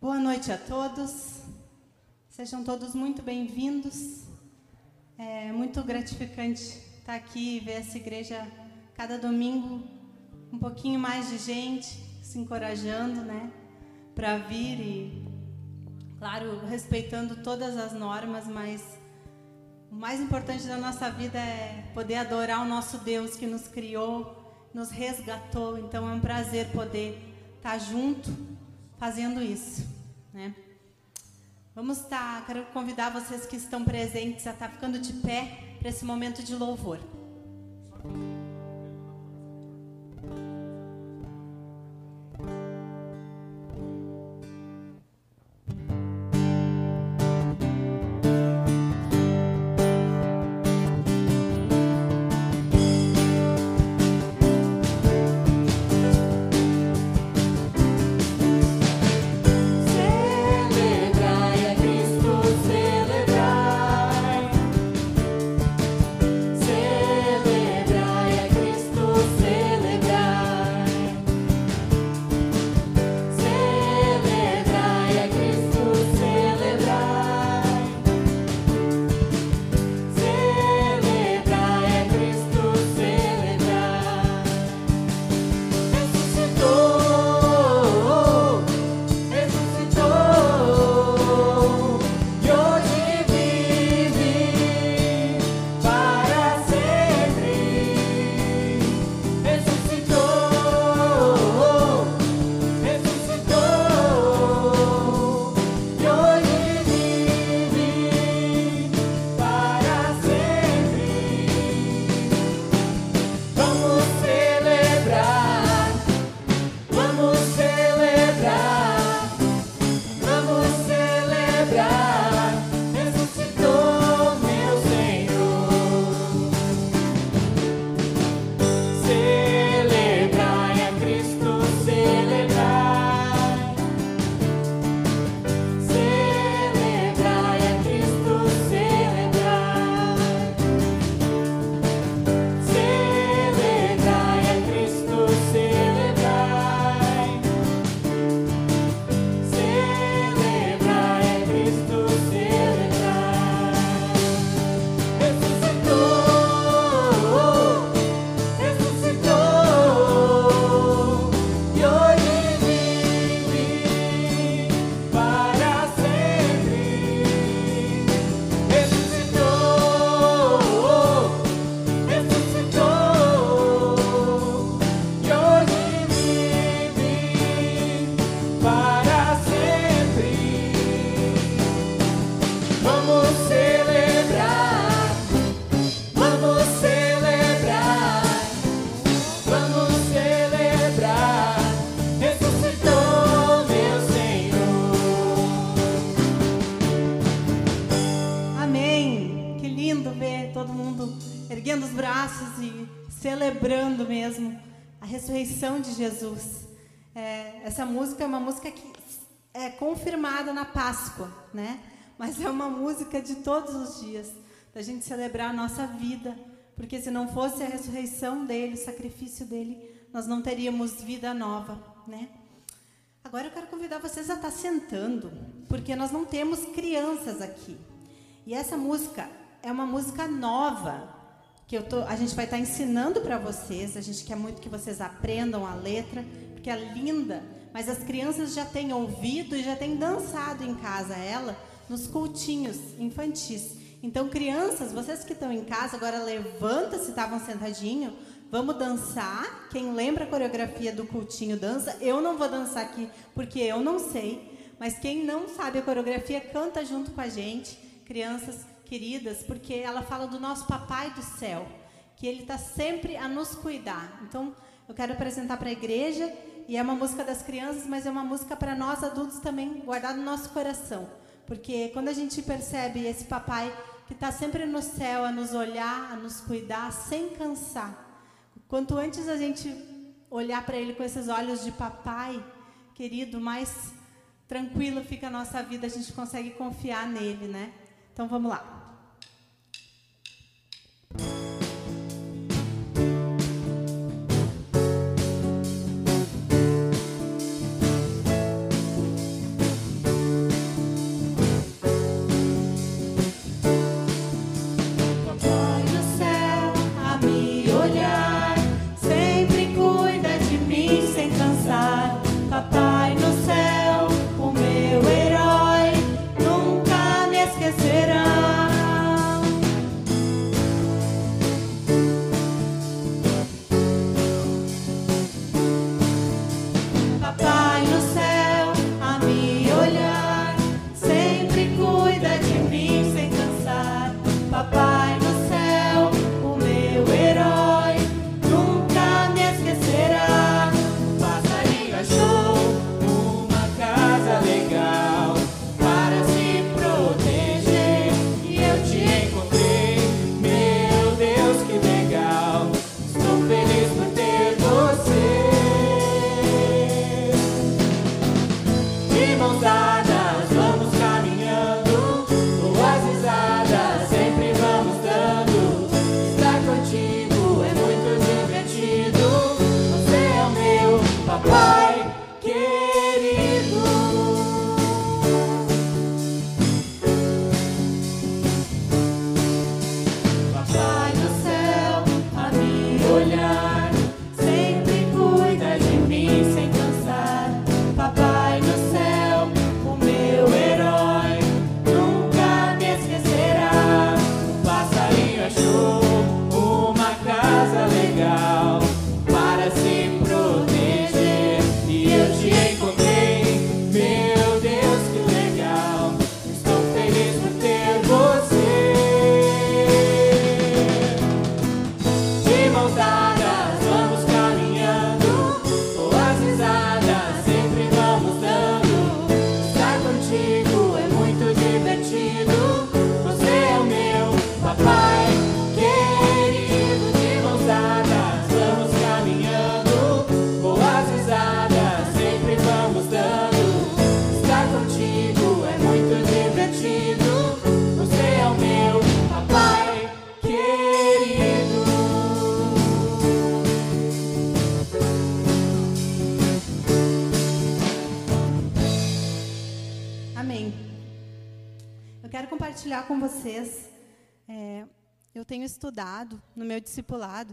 Boa noite a todos. Sejam todos muito bem-vindos. É muito gratificante estar aqui e ver essa igreja cada domingo um pouquinho mais de gente se encorajando, né, para vir e claro, respeitando todas as normas, mas o mais importante da nossa vida é poder adorar o nosso Deus que nos criou, nos resgatou. Então é um prazer poder estar junto fazendo isso, né? Vamos estar, quero convidar vocês que estão presentes a estar ficando de pé para esse momento de louvor. Jesus. É, essa música é uma música que é confirmada na Páscoa, né? Mas é uma música de todos os dias, da gente celebrar a nossa vida, porque se não fosse a ressurreição dele, o sacrifício dele, nós não teríamos vida nova, né? Agora eu quero convidar vocês a estar sentando, porque nós não temos crianças aqui. E essa música é uma música nova que eu tô, a gente vai estar tá ensinando para vocês. A gente quer muito que vocês aprendam a letra, porque é linda. Mas as crianças já têm ouvido e já têm dançado em casa ela nos cultinhos infantis. Então, crianças, vocês que estão em casa, agora levanta se estavam sentadinho, vamos dançar. Quem lembra a coreografia do cultinho dança. Eu não vou dançar aqui porque eu não sei, mas quem não sabe a coreografia canta junto com a gente. Crianças, queridas, porque ela fala do nosso Papai do céu, que ele está sempre a nos cuidar. Então, eu quero apresentar para a igreja, e é uma música das crianças, mas é uma música para nós adultos também, guardar no nosso coração. Porque quando a gente percebe esse papai que está sempre no céu a nos olhar, a nos cuidar, sem cansar. Quanto antes a gente olhar para ele com esses olhos de papai, querido, mais tranquilo fica a nossa vida, a gente consegue confiar nele, né? Então vamos lá. Estudado no meu discipulado,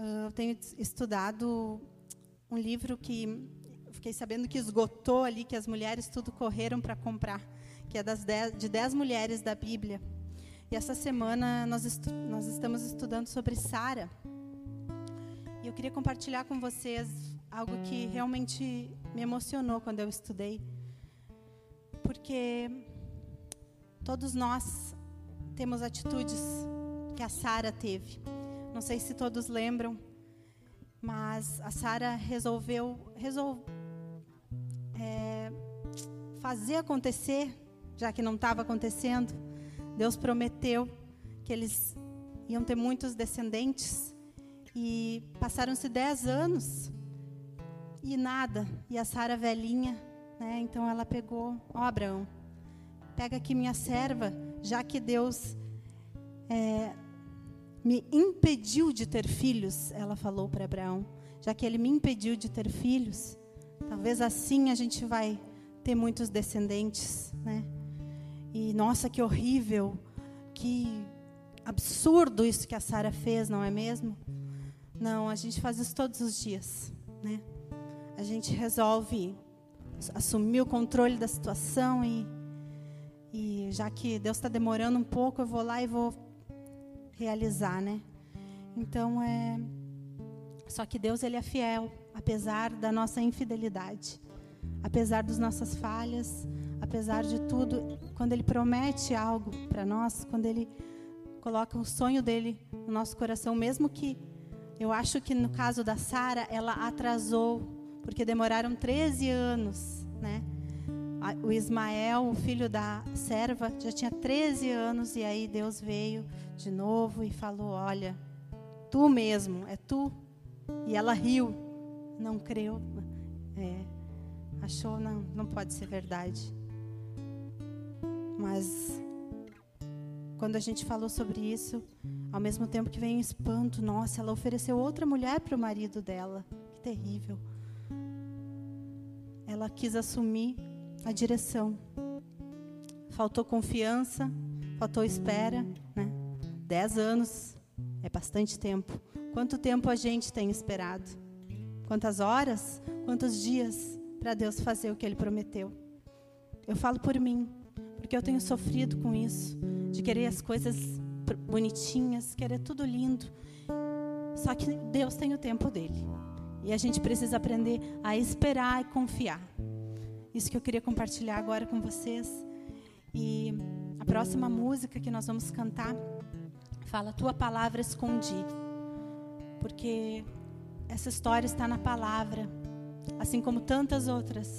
uh, eu tenho estudado um livro que fiquei sabendo que esgotou ali, que as mulheres tudo correram para comprar, que é das dez, de dez mulheres da Bíblia. E essa semana nós, estu, nós estamos estudando sobre Sara. E eu queria compartilhar com vocês algo que realmente me emocionou quando eu estudei. Porque todos nós temos atitudes que a Sara teve. Não sei se todos lembram, mas a Sara resolveu resol, é, fazer acontecer, já que não estava acontecendo. Deus prometeu que eles iam ter muitos descendentes e passaram-se dez anos e nada. E a Sara velhinha, né? Então ela pegou, ó Abraão, pega aqui minha serva, já que Deus é, me impediu de ter filhos, ela falou para Abraão, já que ele me impediu de ter filhos, talvez assim a gente vai ter muitos descendentes, né? E nossa, que horrível, que absurdo isso que a Sara fez, não é mesmo? Não, a gente faz isso todos os dias, né? A gente resolve assumir o controle da situação e, e já que Deus está demorando um pouco, eu vou lá e vou realizar, né? Então é só que Deus ele é fiel, apesar da nossa infidelidade, apesar das nossas falhas, apesar de tudo, quando ele promete algo para nós, quando ele coloca um sonho dele no nosso coração, mesmo que eu acho que no caso da Sara, ela atrasou, porque demoraram 13 anos, né? O Ismael, o filho da serva, já tinha 13 anos e aí Deus veio de novo e falou: Olha, tu mesmo, é tu. E ela riu, não creu, é, achou, não, não pode ser verdade. Mas quando a gente falou sobre isso, ao mesmo tempo que vem um espanto, nossa, ela ofereceu outra mulher para o marido dela. Que terrível. Ela quis assumir a direção. Faltou confiança, faltou espera, né? Dez anos é bastante tempo. Quanto tempo a gente tem esperado? Quantas horas? Quantos dias para Deus fazer o que Ele prometeu? Eu falo por mim, porque eu tenho sofrido com isso, de querer as coisas bonitinhas, querer tudo lindo. Só que Deus tem o tempo dele. E a gente precisa aprender a esperar e confiar. Isso que eu queria compartilhar agora com vocês. E a próxima música que nós vamos cantar Fala, tua palavra escondi. Porque essa história está na palavra, assim como tantas outras.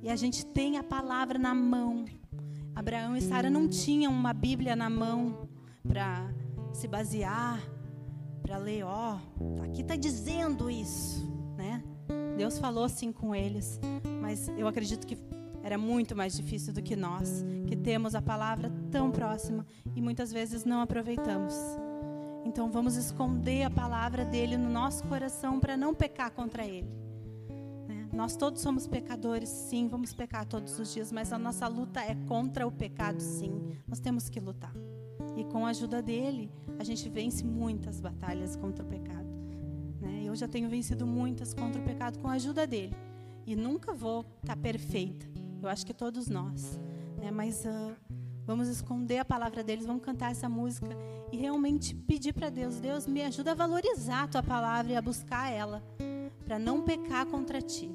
E a gente tem a palavra na mão. Abraão e Sara não tinham uma Bíblia na mão para se basear, para ler, ó, oh, aqui está dizendo isso, né? Deus falou sim com eles, mas eu acredito que era muito mais difícil do que nós, que temos a palavra tão próxima e muitas vezes não aproveitamos. Então vamos esconder a palavra dele no nosso coração para não pecar contra ele. Né? Nós todos somos pecadores, sim, vamos pecar todos os dias, mas a nossa luta é contra o pecado, sim. Nós temos que lutar. E com a ajuda dele, a gente vence muitas batalhas contra o pecado. Né? Eu já tenho vencido muitas contra o pecado com a ajuda dele. E nunca vou estar tá perfeita. Eu acho que todos nós. Né? Mas uh, vamos esconder a palavra deles, vamos cantar essa música e realmente pedir para Deus: Deus, me ajuda a valorizar a tua palavra e a buscar ela, para não pecar contra ti.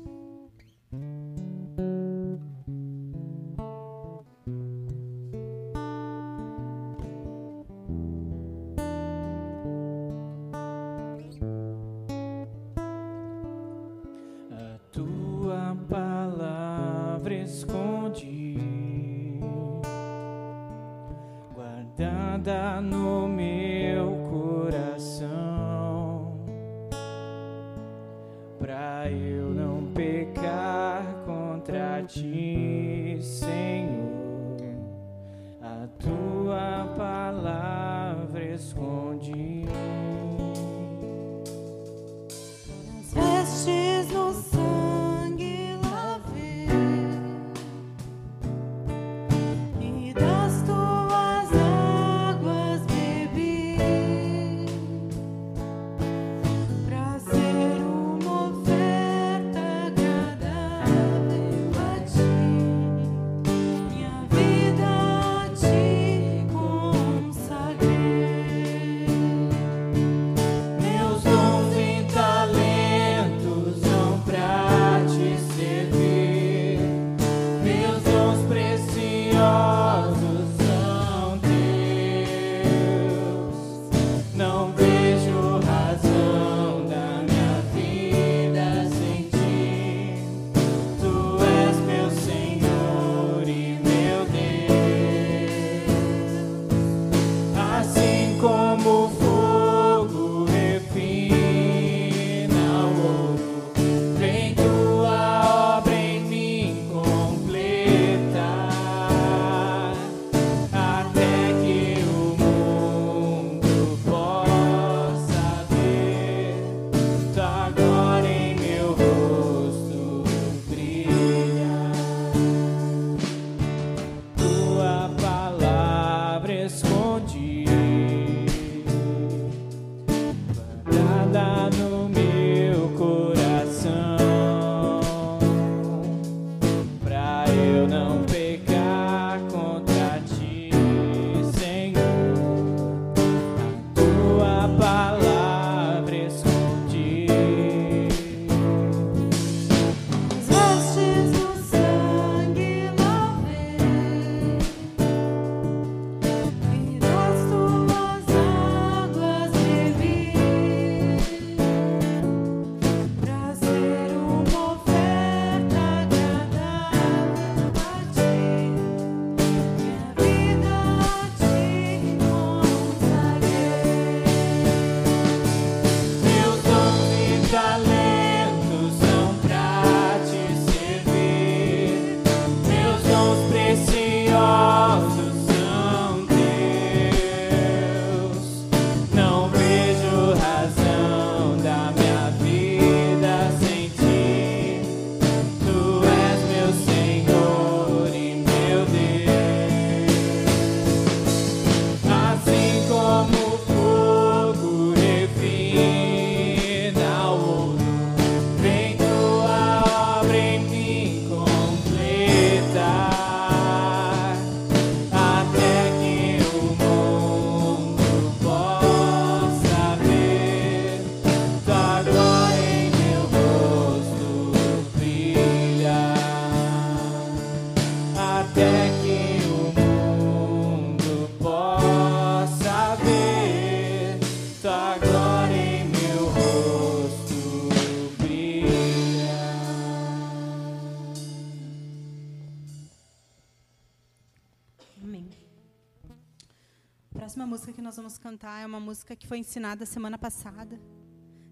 Cantar é uma música que foi ensinada semana passada.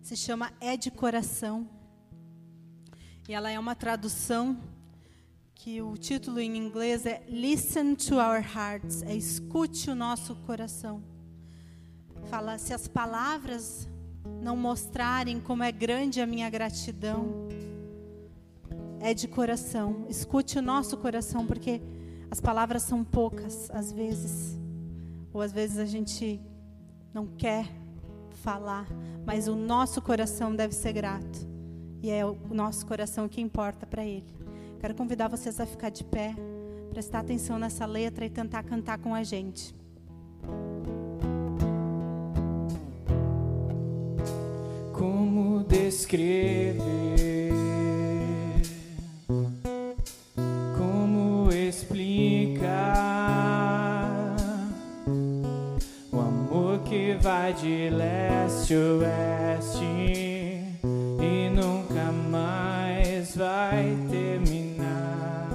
Se chama É de Coração. E ela é uma tradução que o título em inglês é Listen to Our Hearts, é escute o nosso coração. Fala se as palavras não mostrarem como é grande a minha gratidão, é de coração. Escute o nosso coração, porque as palavras são poucas às vezes, ou às vezes a gente não quer falar, mas o nosso coração deve ser grato. E é o nosso coração que importa para Ele. Quero convidar vocês a ficar de pé, prestar atenção nessa letra e tentar cantar com a gente. Como descrever? Como explicar vai de leste a oeste e nunca mais vai terminar?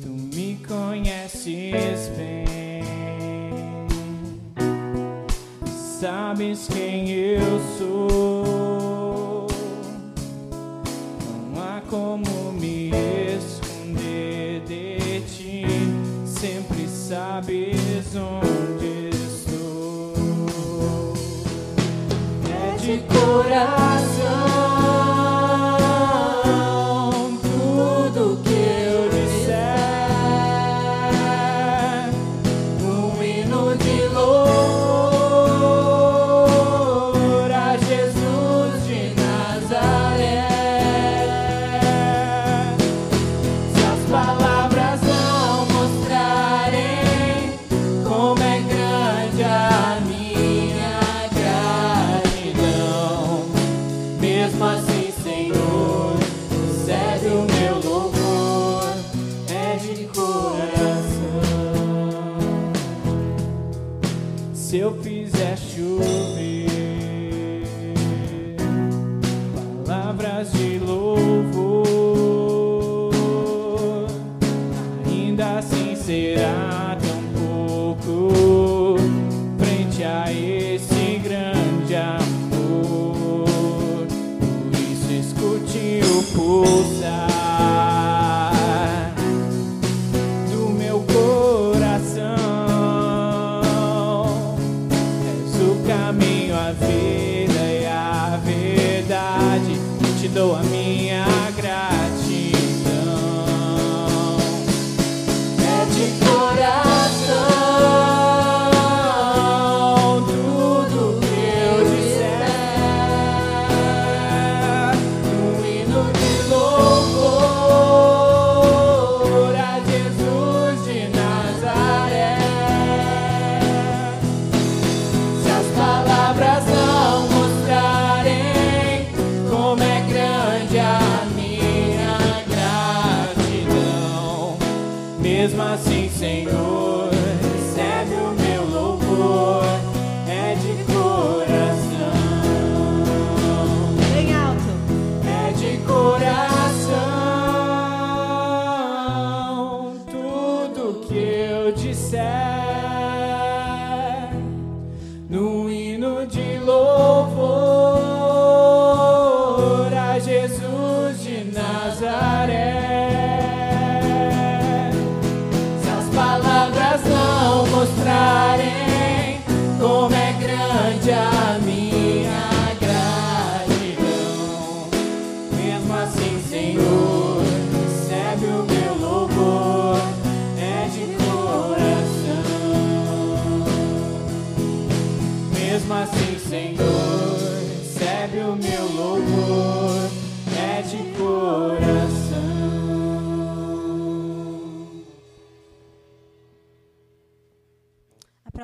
Tu me conheces bem. sabes quem eu sou. Não há como me esconder de ti, sempre sabes onde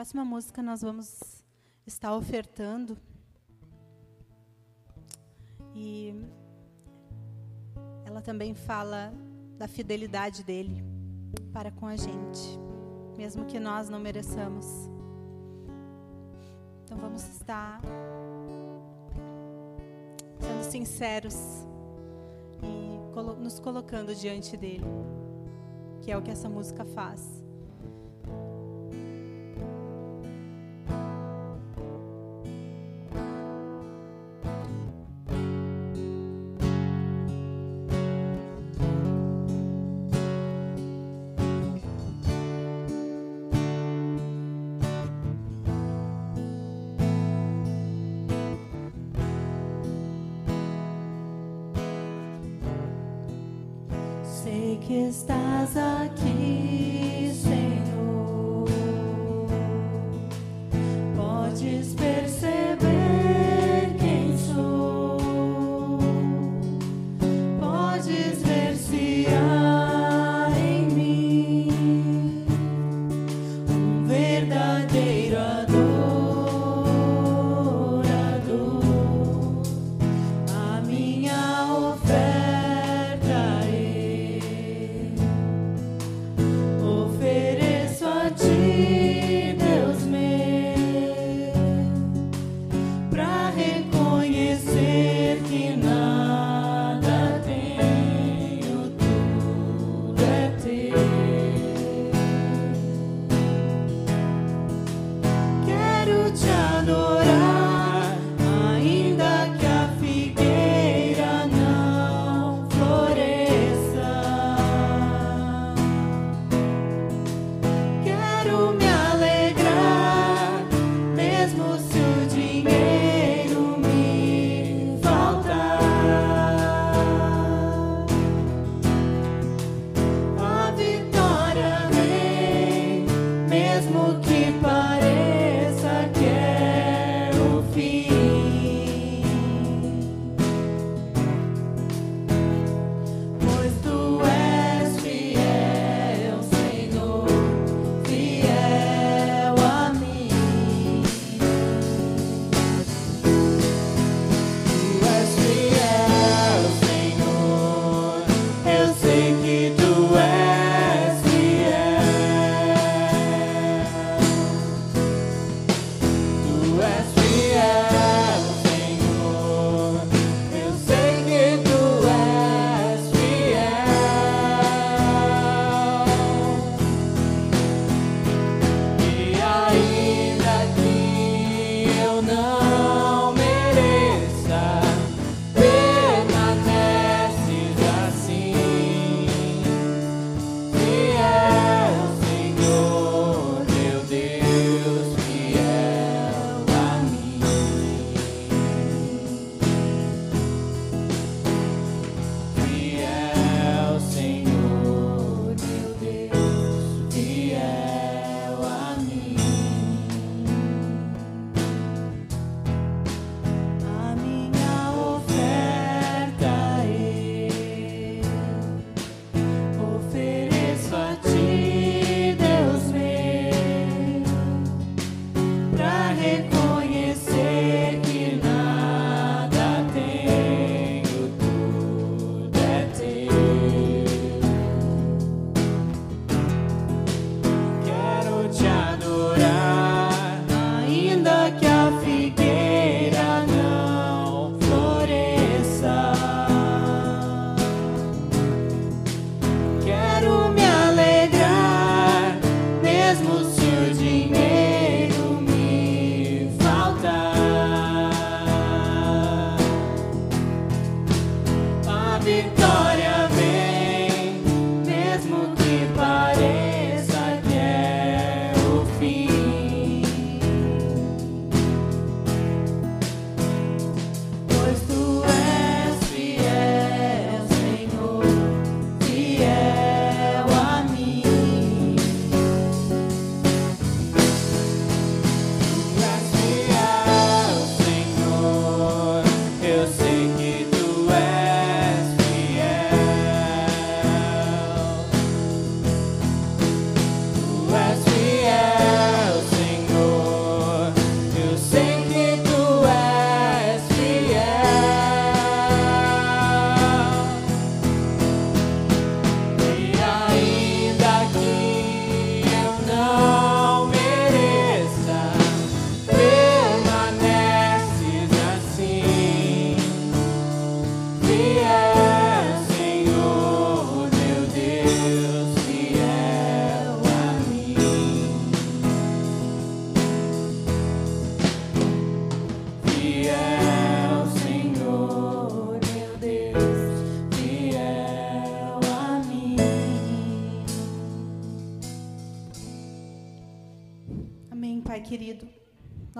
próxima música nós vamos estar ofertando. E ela também fala da fidelidade dele para com a gente, mesmo que nós não mereçamos. Então vamos estar sendo sinceros e nos colocando diante dele, que é o que essa música faz. Saki. A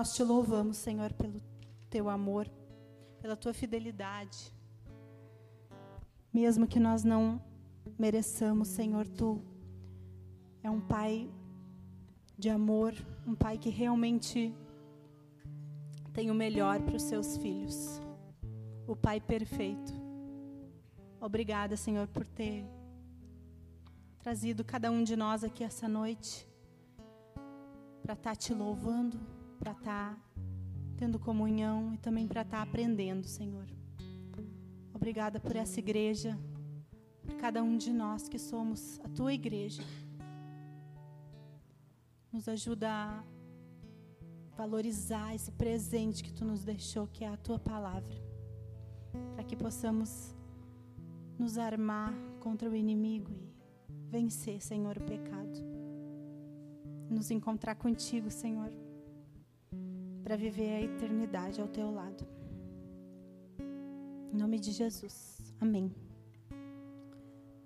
Nós te louvamos, Senhor, pelo teu amor, pela tua fidelidade. Mesmo que nós não mereçamos, Senhor, tu é um pai de amor, um pai que realmente tem o melhor para os seus filhos. O pai perfeito. Obrigada, Senhor, por ter trazido cada um de nós aqui essa noite para estar tá te louvando, para estar tá tendo comunhão e também para estar tá aprendendo, Senhor. Obrigada por essa igreja, por cada um de nós que somos a tua igreja. Nos ajuda a valorizar esse presente que tu nos deixou, que é a tua palavra, para que possamos nos armar contra o inimigo e vencer, Senhor, o pecado. Nos encontrar contigo, Senhor, para viver a eternidade ao teu lado. Em nome de Jesus. Amém.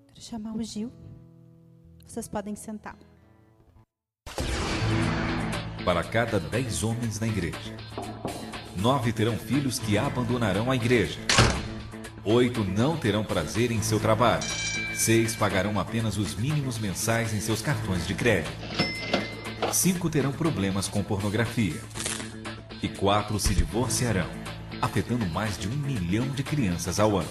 Quero chamar o Gil. Vocês podem sentar. Para cada dez homens na igreja, nove terão filhos que abandonarão a igreja. Oito não terão prazer em seu trabalho. Seis pagarão apenas os mínimos mensais em seus cartões de crédito. Cinco terão problemas com pornografia. E quatro se divorciarão afetando mais de um milhão de crianças ao ano.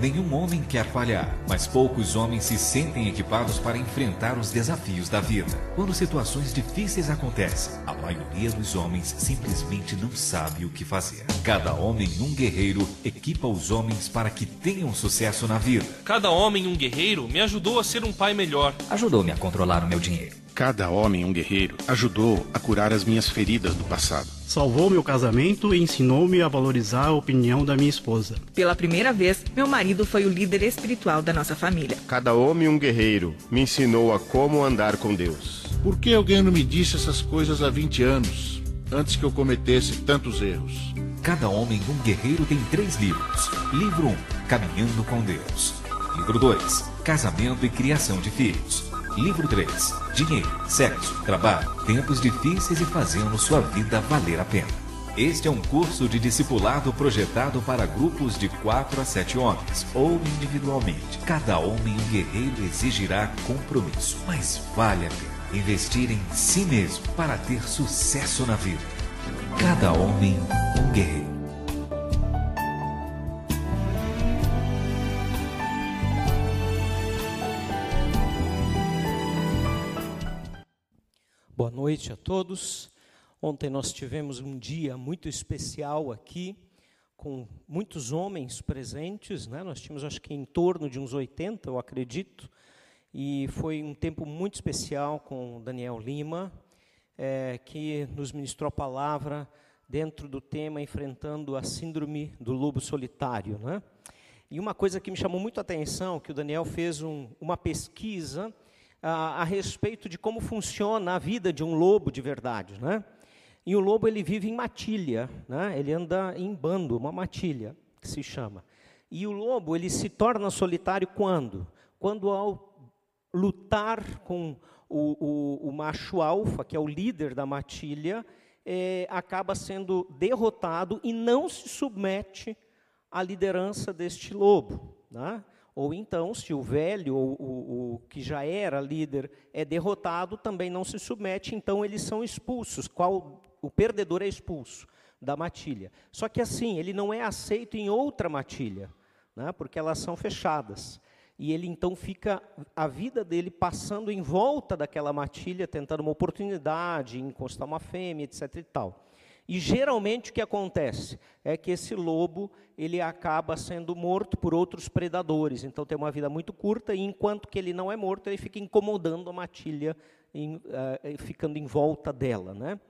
Nenhum homem quer falhar, mas poucos homens se sentem equipados para enfrentar os desafios da vida. Quando situações difíceis acontecem, a maioria dos homens simplesmente não sabe o que fazer. Cada homem um guerreiro equipa os homens para que tenham sucesso na vida. Cada homem um guerreiro me ajudou a ser um pai melhor. Ajudou-me a controlar o meu dinheiro. Cada homem um guerreiro ajudou a curar as minhas feridas do passado salvou meu casamento e ensinou-me a valorizar a opinião da minha esposa. Pela primeira vez, meu marido foi o líder espiritual da nossa família. Cada homem um guerreiro me ensinou a como andar com Deus. Por que alguém não me disse essas coisas há 20 anos, antes que eu cometesse tantos erros? Cada homem um guerreiro tem três livros. Livro 1, um, Caminhando com Deus. Livro 2, Casamento e Criação de Filhos. Livro 3. Dinheiro, sexo, trabalho, tempos difíceis e fazendo sua vida valer a pena. Este é um curso de discipulado projetado para grupos de 4 a 7 homens, ou individualmente. Cada homem um guerreiro exigirá compromisso, mas vale a pena investir em si mesmo para ter sucesso na vida. Cada homem um guerreiro. Boa noite a todos. Ontem nós tivemos um dia muito especial aqui, com muitos homens presentes, né? Nós tínhamos acho que em torno de uns 80, eu acredito, e foi um tempo muito especial com Daniel Lima, é, que nos ministrou a palavra dentro do tema enfrentando a síndrome do lobo solitário, né? E uma coisa que me chamou muito a atenção, que o Daniel fez um, uma pesquisa a, a respeito de como funciona a vida de um lobo de verdade, né? E o lobo ele vive em matilha, né? Ele anda em bando, uma matilha que se chama. E o lobo ele se torna solitário quando? Quando ao lutar com o, o, o macho alfa, que é o líder da matilha, é, acaba sendo derrotado e não se submete à liderança deste lobo. Né? Ou então, se o velho, ou o, o, que já era líder, é derrotado, também não se submete, então eles são expulsos. Qual, o perdedor é expulso da matilha. Só que assim, ele não é aceito em outra matilha, né, porque elas são fechadas. E ele então fica a vida dele passando em volta daquela matilha, tentando uma oportunidade, encostar uma fêmea, etc. e tal. E geralmente o que acontece é que esse lobo ele acaba sendo morto por outros predadores. Então tem uma vida muito curta e enquanto que ele não é morto ele fica incomodando a matilha, em, uh, ficando em volta dela, né?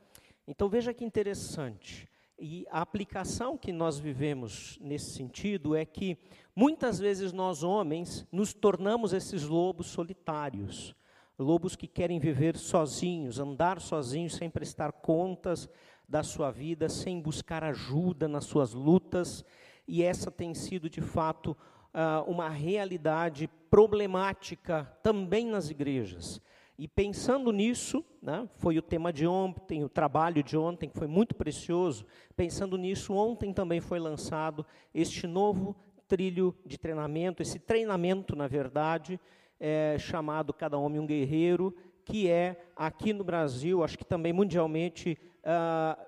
Então veja que interessante. E a aplicação que nós vivemos nesse sentido é que muitas vezes nós homens nos tornamos esses lobos solitários, lobos que querem viver sozinhos, andar sozinhos sem prestar contas da sua vida sem buscar ajuda nas suas lutas, e essa tem sido de fato ah, uma realidade problemática também nas igrejas. E pensando nisso, né, foi o tema de ontem, o trabalho de ontem, que foi muito precioso. Pensando nisso, ontem também foi lançado este novo trilho de treinamento, esse treinamento, na verdade, é chamado Cada Homem um Guerreiro, que é aqui no Brasil, acho que também mundialmente, ah,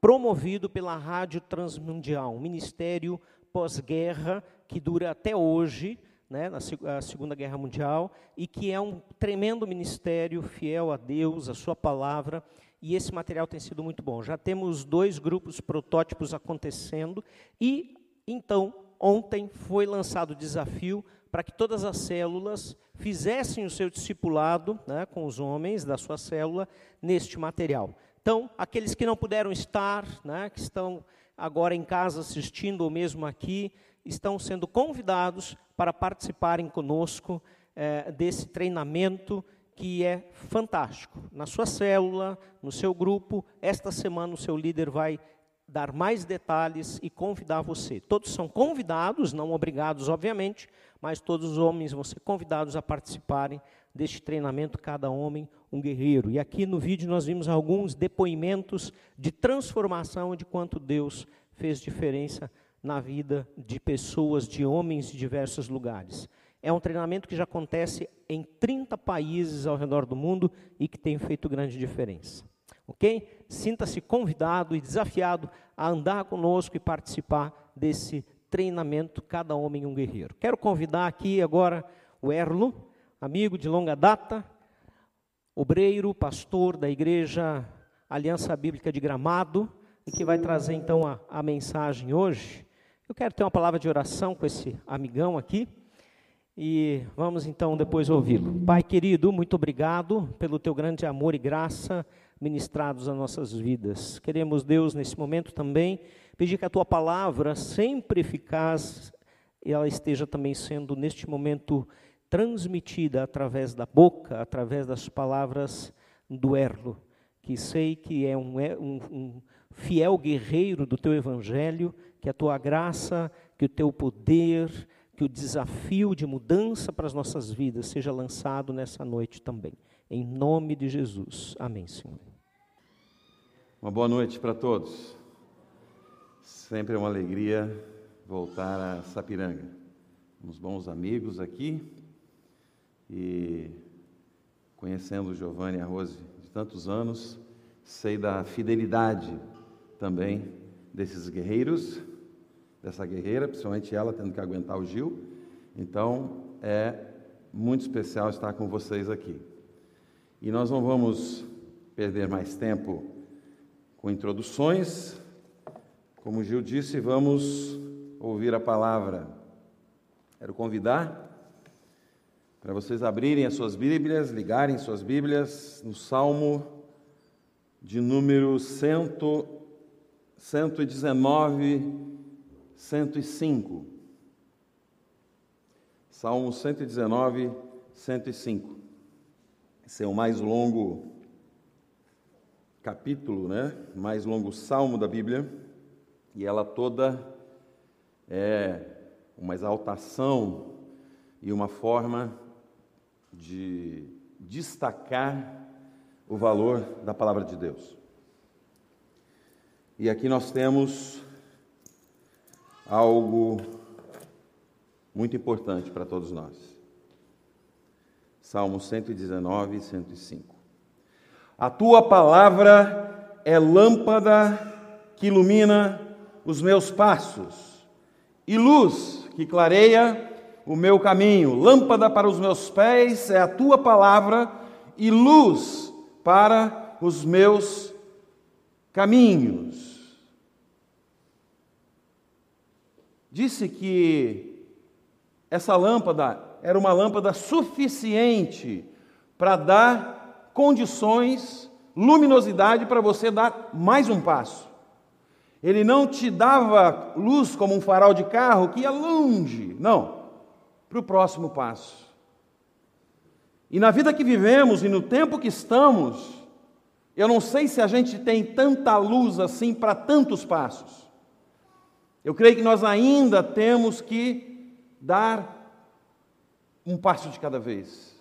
promovido pela Rádio Transmundial, um ministério pós-guerra que dura até hoje, né, na Segunda Guerra Mundial, e que é um tremendo ministério fiel a Deus, a Sua palavra, e esse material tem sido muito bom. Já temos dois grupos protótipos acontecendo, e então, ontem foi lançado o desafio para que todas as células fizessem o seu discipulado né, com os homens da sua célula neste material. Então, aqueles que não puderam estar, né, que estão agora em casa assistindo ou mesmo aqui, estão sendo convidados para participarem conosco é, desse treinamento que é fantástico. Na sua célula, no seu grupo, esta semana o seu líder vai dar mais detalhes e convidar você. Todos são convidados, não obrigados, obviamente, mas todos os homens vão ser convidados a participarem deste treinamento, cada homem um guerreiro. E aqui no vídeo nós vimos alguns depoimentos de transformação de quanto Deus fez diferença na vida de pessoas, de homens de diversos lugares. É um treinamento que já acontece em 30 países ao redor do mundo e que tem feito grande diferença. Ok? Sinta-se convidado e desafiado a andar conosco e participar desse treinamento Cada Homem um Guerreiro. Quero convidar aqui agora o Erlo, amigo de longa data, obreiro, pastor da Igreja Aliança Bíblica de Gramado, e que vai trazer então a, a mensagem hoje. Eu quero ter uma palavra de oração com esse amigão aqui. E vamos então depois ouvi-lo. Pai querido, muito obrigado pelo teu grande amor e graça ministrados às nossas vidas. Queremos, Deus, nesse momento também, pedir que a tua palavra, sempre eficaz, ela esteja também sendo, neste momento, transmitida através da boca, através das palavras do Erlo, que sei que é um, um, um fiel guerreiro do teu evangelho, que a tua graça, que o teu poder, que o desafio de mudança para as nossas vidas seja lançado nessa noite também. Em nome de Jesus. Amém, Senhor. Uma boa noite para todos. Sempre é uma alegria voltar a Sapiranga. Uns bons amigos aqui e conhecendo o Giovanni e a Rose de tantos anos, sei da fidelidade também desses guerreiros dessa guerreira, principalmente ela tendo que aguentar o Gil. Então é muito especial estar com vocês aqui. E nós não vamos perder mais tempo com introduções. Como Gil disse, vamos ouvir a palavra. Quero convidar para vocês abrirem as suas Bíblias, ligarem suas Bíblias no Salmo de número 100, 119, 105. Salmo 119, 105. Esse é o mais longo capítulo, né? Mais longo salmo da Bíblia. E ela toda é uma exaltação e uma forma de destacar o valor da palavra de Deus. E aqui nós temos algo muito importante para todos nós. Salmo 119 e 105. A tua palavra é lâmpada que ilumina os meus passos e luz que clareia o meu caminho. Lâmpada para os meus pés é a tua palavra e luz para os meus caminhos. disse que essa lâmpada era uma lâmpada suficiente para dar condições, luminosidade para você dar mais um passo. Ele não te dava luz como um farol de carro que ia longe, não, para o próximo passo. E na vida que vivemos e no tempo que estamos, eu não sei se a gente tem tanta luz assim para tantos passos. Eu creio que nós ainda temos que dar um passo de cada vez.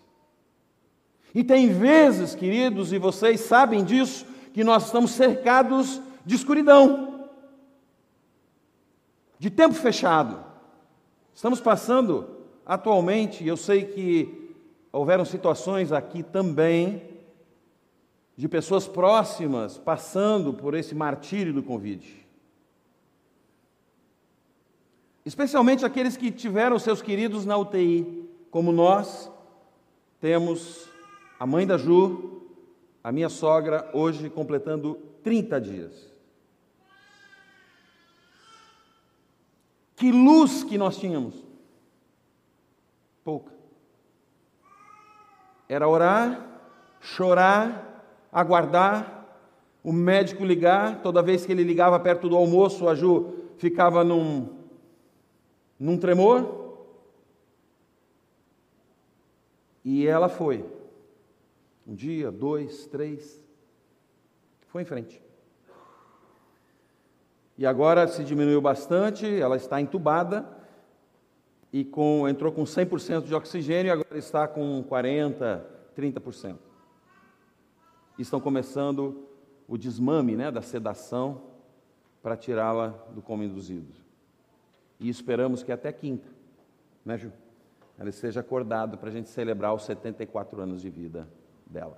E tem vezes, queridos, e vocês sabem disso, que nós estamos cercados de escuridão, de tempo fechado. Estamos passando atualmente, eu sei que houveram situações aqui também, de pessoas próximas passando por esse martírio do Covid. Especialmente aqueles que tiveram seus queridos na UTI, como nós temos a mãe da Ju, a minha sogra, hoje completando 30 dias. Que luz que nós tínhamos. Pouca. Era orar, chorar, aguardar, o médico ligar, toda vez que ele ligava perto do almoço, a Ju ficava num, num tremor. E ela foi. Um dia, dois, três. Foi em frente. E agora se diminuiu bastante, ela está entubada e com, entrou com 100% de oxigênio e agora está com 40%, 30%. Estão começando o desmame né, da sedação para tirá-la do coma induzido. E esperamos que até quinta, né, Ju? Ela esteja acordada para a gente celebrar os 74 anos de vida dela.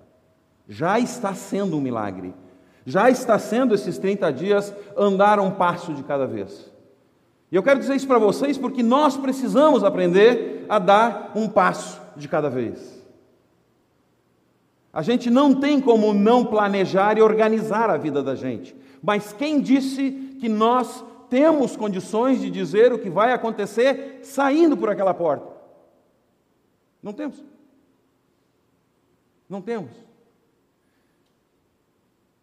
Já está sendo um milagre. Já está sendo esses 30 dias andar um passo de cada vez. E eu quero dizer isso para vocês porque nós precisamos aprender a dar um passo de cada vez. A gente não tem como não planejar e organizar a vida da gente, mas quem disse que nós temos condições de dizer o que vai acontecer saindo por aquela porta? Não temos. Não temos.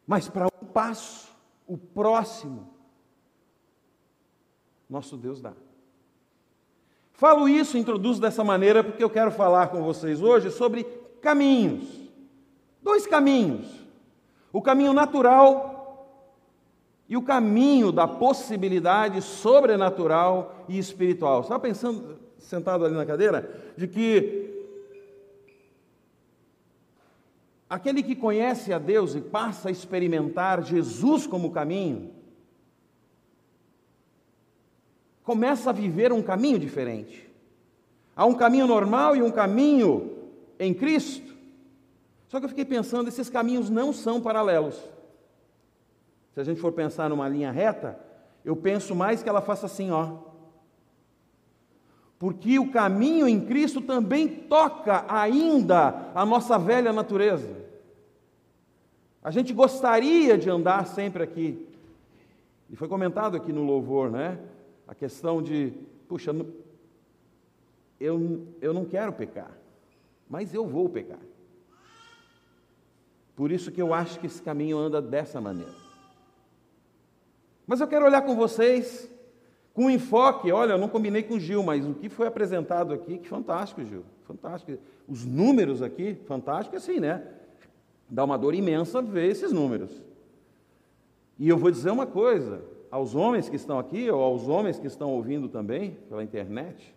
Mas para um passo, o próximo, nosso Deus dá. Falo isso, introduzo dessa maneira, porque eu quero falar com vocês hoje sobre caminhos. Dois caminhos. O caminho natural e o caminho da possibilidade sobrenatural e espiritual. Estava pensando, sentado ali na cadeira, de que Aquele que conhece a Deus e passa a experimentar Jesus como caminho, começa a viver um caminho diferente. Há um caminho normal e um caminho em Cristo. Só que eu fiquei pensando, esses caminhos não são paralelos. Se a gente for pensar numa linha reta, eu penso mais que ela faça assim, ó. Porque o caminho em Cristo também toca ainda a nossa velha natureza. A gente gostaria de andar sempre aqui. E foi comentado aqui no louvor, né? A questão de, puxa, eu, eu não quero pecar, mas eu vou pecar. Por isso que eu acho que esse caminho anda dessa maneira. Mas eu quero olhar com vocês com enfoque, olha, eu não combinei com o Gil, mas o que foi apresentado aqui, que fantástico, Gil, fantástico. Os números aqui, fantástico assim, né? Dá uma dor imensa ver esses números. E eu vou dizer uma coisa aos homens que estão aqui, ou aos homens que estão ouvindo também pela internet.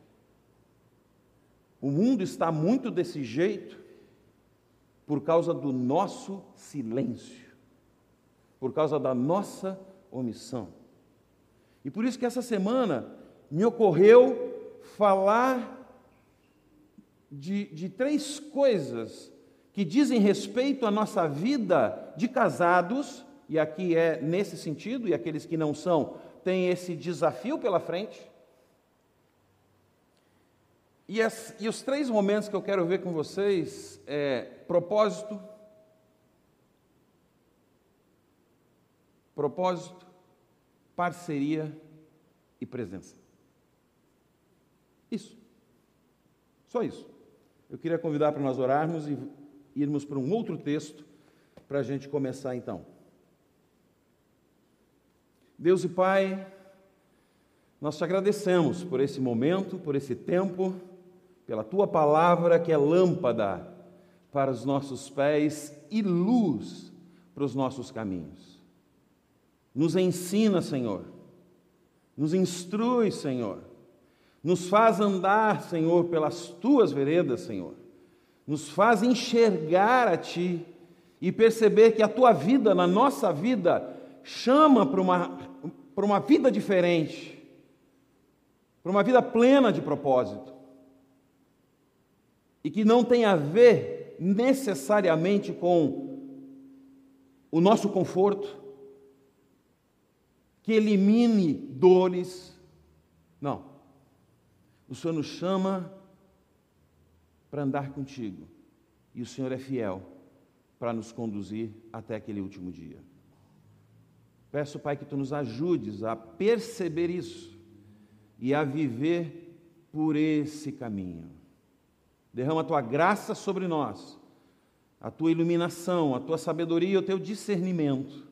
O mundo está muito desse jeito por causa do nosso silêncio, por causa da nossa omissão. E por isso que essa semana me ocorreu falar de, de três coisas que dizem respeito à nossa vida de casados, e aqui é nesse sentido, e aqueles que não são têm esse desafio pela frente. E, as, e os três momentos que eu quero ver com vocês é propósito, propósito, parceria e presença. Isso. Só isso. Eu queria convidar para nós orarmos e irmos para um outro texto para a gente começar então. Deus e Pai, nós te agradecemos por esse momento, por esse tempo, pela tua palavra que é lâmpada para os nossos pés e luz para os nossos caminhos. Nos ensina, Senhor, nos instrui, Senhor, nos faz andar, Senhor, pelas tuas veredas, Senhor nos faz enxergar a Ti e perceber que a Tua vida, na nossa vida, chama para uma, para uma vida diferente. para uma vida plena de propósito. E que não tem a ver necessariamente com o nosso conforto, que elimine dores. Não. O Senhor nos chama para andar contigo. E o Senhor é fiel para nos conduzir até aquele último dia. Peço, Pai, que tu nos ajudes a perceber isso e a viver por esse caminho. Derrama a tua graça sobre nós, a tua iluminação, a tua sabedoria, o teu discernimento.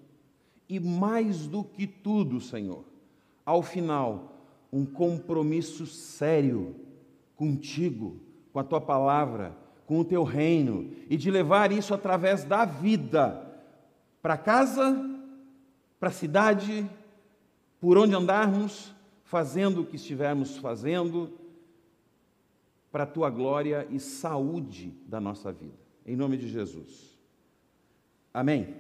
E mais do que tudo, Senhor, ao final, um compromisso sério contigo, com a tua palavra, com o teu reino, e de levar isso através da vida para casa, para a cidade, por onde andarmos, fazendo o que estivermos fazendo, para a tua glória e saúde da nossa vida. Em nome de Jesus. Amém.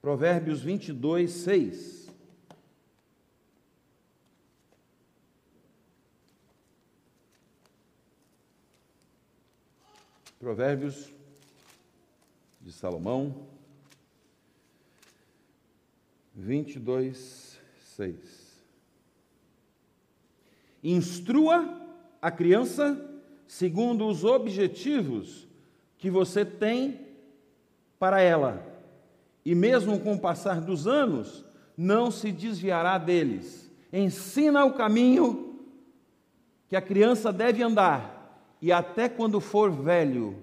Provérbios 22, 6. Provérbios de Salomão, 22, 6. Instrua a criança segundo os objetivos que você tem para ela, e mesmo com o passar dos anos, não se desviará deles. Ensina o caminho que a criança deve andar e até quando for velho,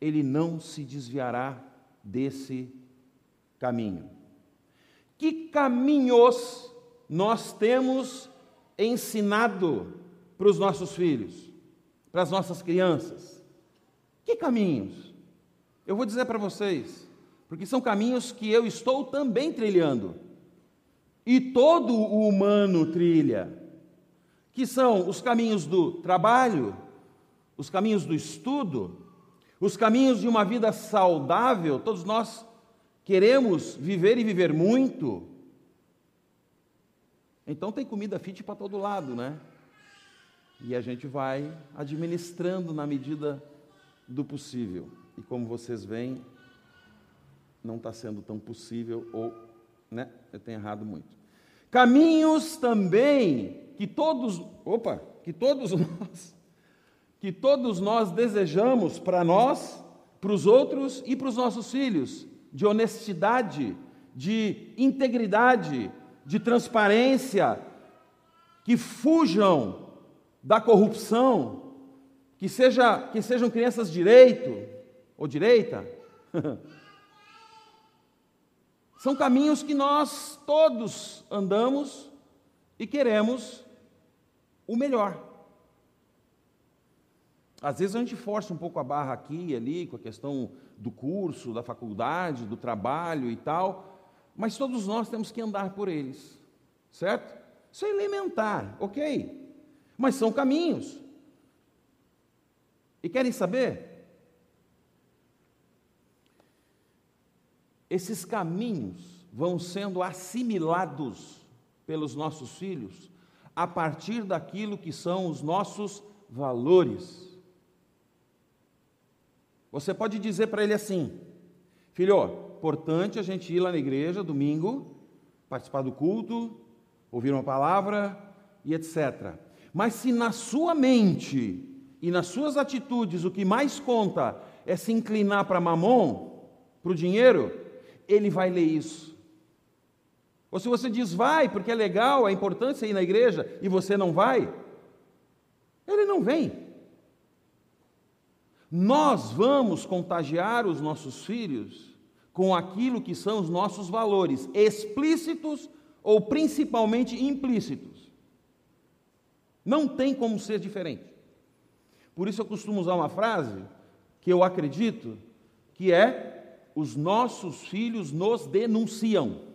ele não se desviará desse caminho. Que caminhos nós temos ensinado para os nossos filhos, para as nossas crianças? Que caminhos? Eu vou dizer para vocês, porque são caminhos que eu estou também trilhando, e todo o humano trilha, que são os caminhos do trabalho, os caminhos do estudo, os caminhos de uma vida saudável, todos nós queremos viver e viver muito. Então tem comida fit para todo lado, né? E a gente vai administrando na medida do possível. E como vocês veem, não está sendo tão possível, ou né, eu tenho errado muito. Caminhos também que todos, opa, que todos nós que todos nós desejamos para nós, para os outros e para os nossos filhos, de honestidade, de integridade, de transparência, que fujam da corrupção, que, seja, que sejam crianças direito ou direita. São caminhos que nós todos andamos e queremos o melhor. Às vezes a gente força um pouco a barra aqui e ali com a questão do curso, da faculdade, do trabalho e tal, mas todos nós temos que andar por eles, certo? Isso é elementar, ok? Mas são caminhos. E querem saber? Esses caminhos vão sendo assimilados pelos nossos filhos a partir daquilo que são os nossos valores. Você pode dizer para ele assim: Filho, importante a gente ir lá na igreja domingo, participar do culto, ouvir uma palavra e etc. Mas se na sua mente e nas suas atitudes o que mais conta é se inclinar para mamon, para o dinheiro, ele vai ler isso. Ou se você diz vai, porque é legal, é importante ir na igreja, e você não vai, ele não vem. Nós vamos contagiar os nossos filhos com aquilo que são os nossos valores, explícitos ou principalmente implícitos. Não tem como ser diferente. Por isso eu costumo usar uma frase que eu acredito que é: os nossos filhos nos denunciam.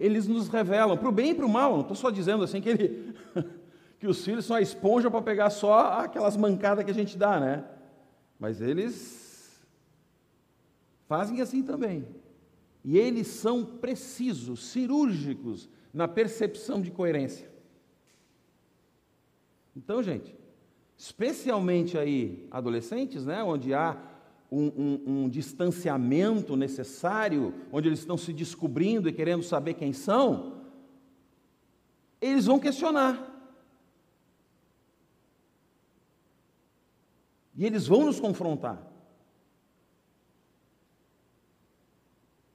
Eles nos revelam, para o bem e para o mal, não estou só dizendo assim que ele que os filhos são a esponja para pegar só aquelas mancadas que a gente dá, né? Mas eles fazem assim também. E eles são precisos, cirúrgicos na percepção de coerência. Então, gente, especialmente aí adolescentes, né, onde há um, um, um, distanciamento necessário, onde eles estão se descobrindo e querendo saber quem são, eles vão questionar. E eles vão nos confrontar.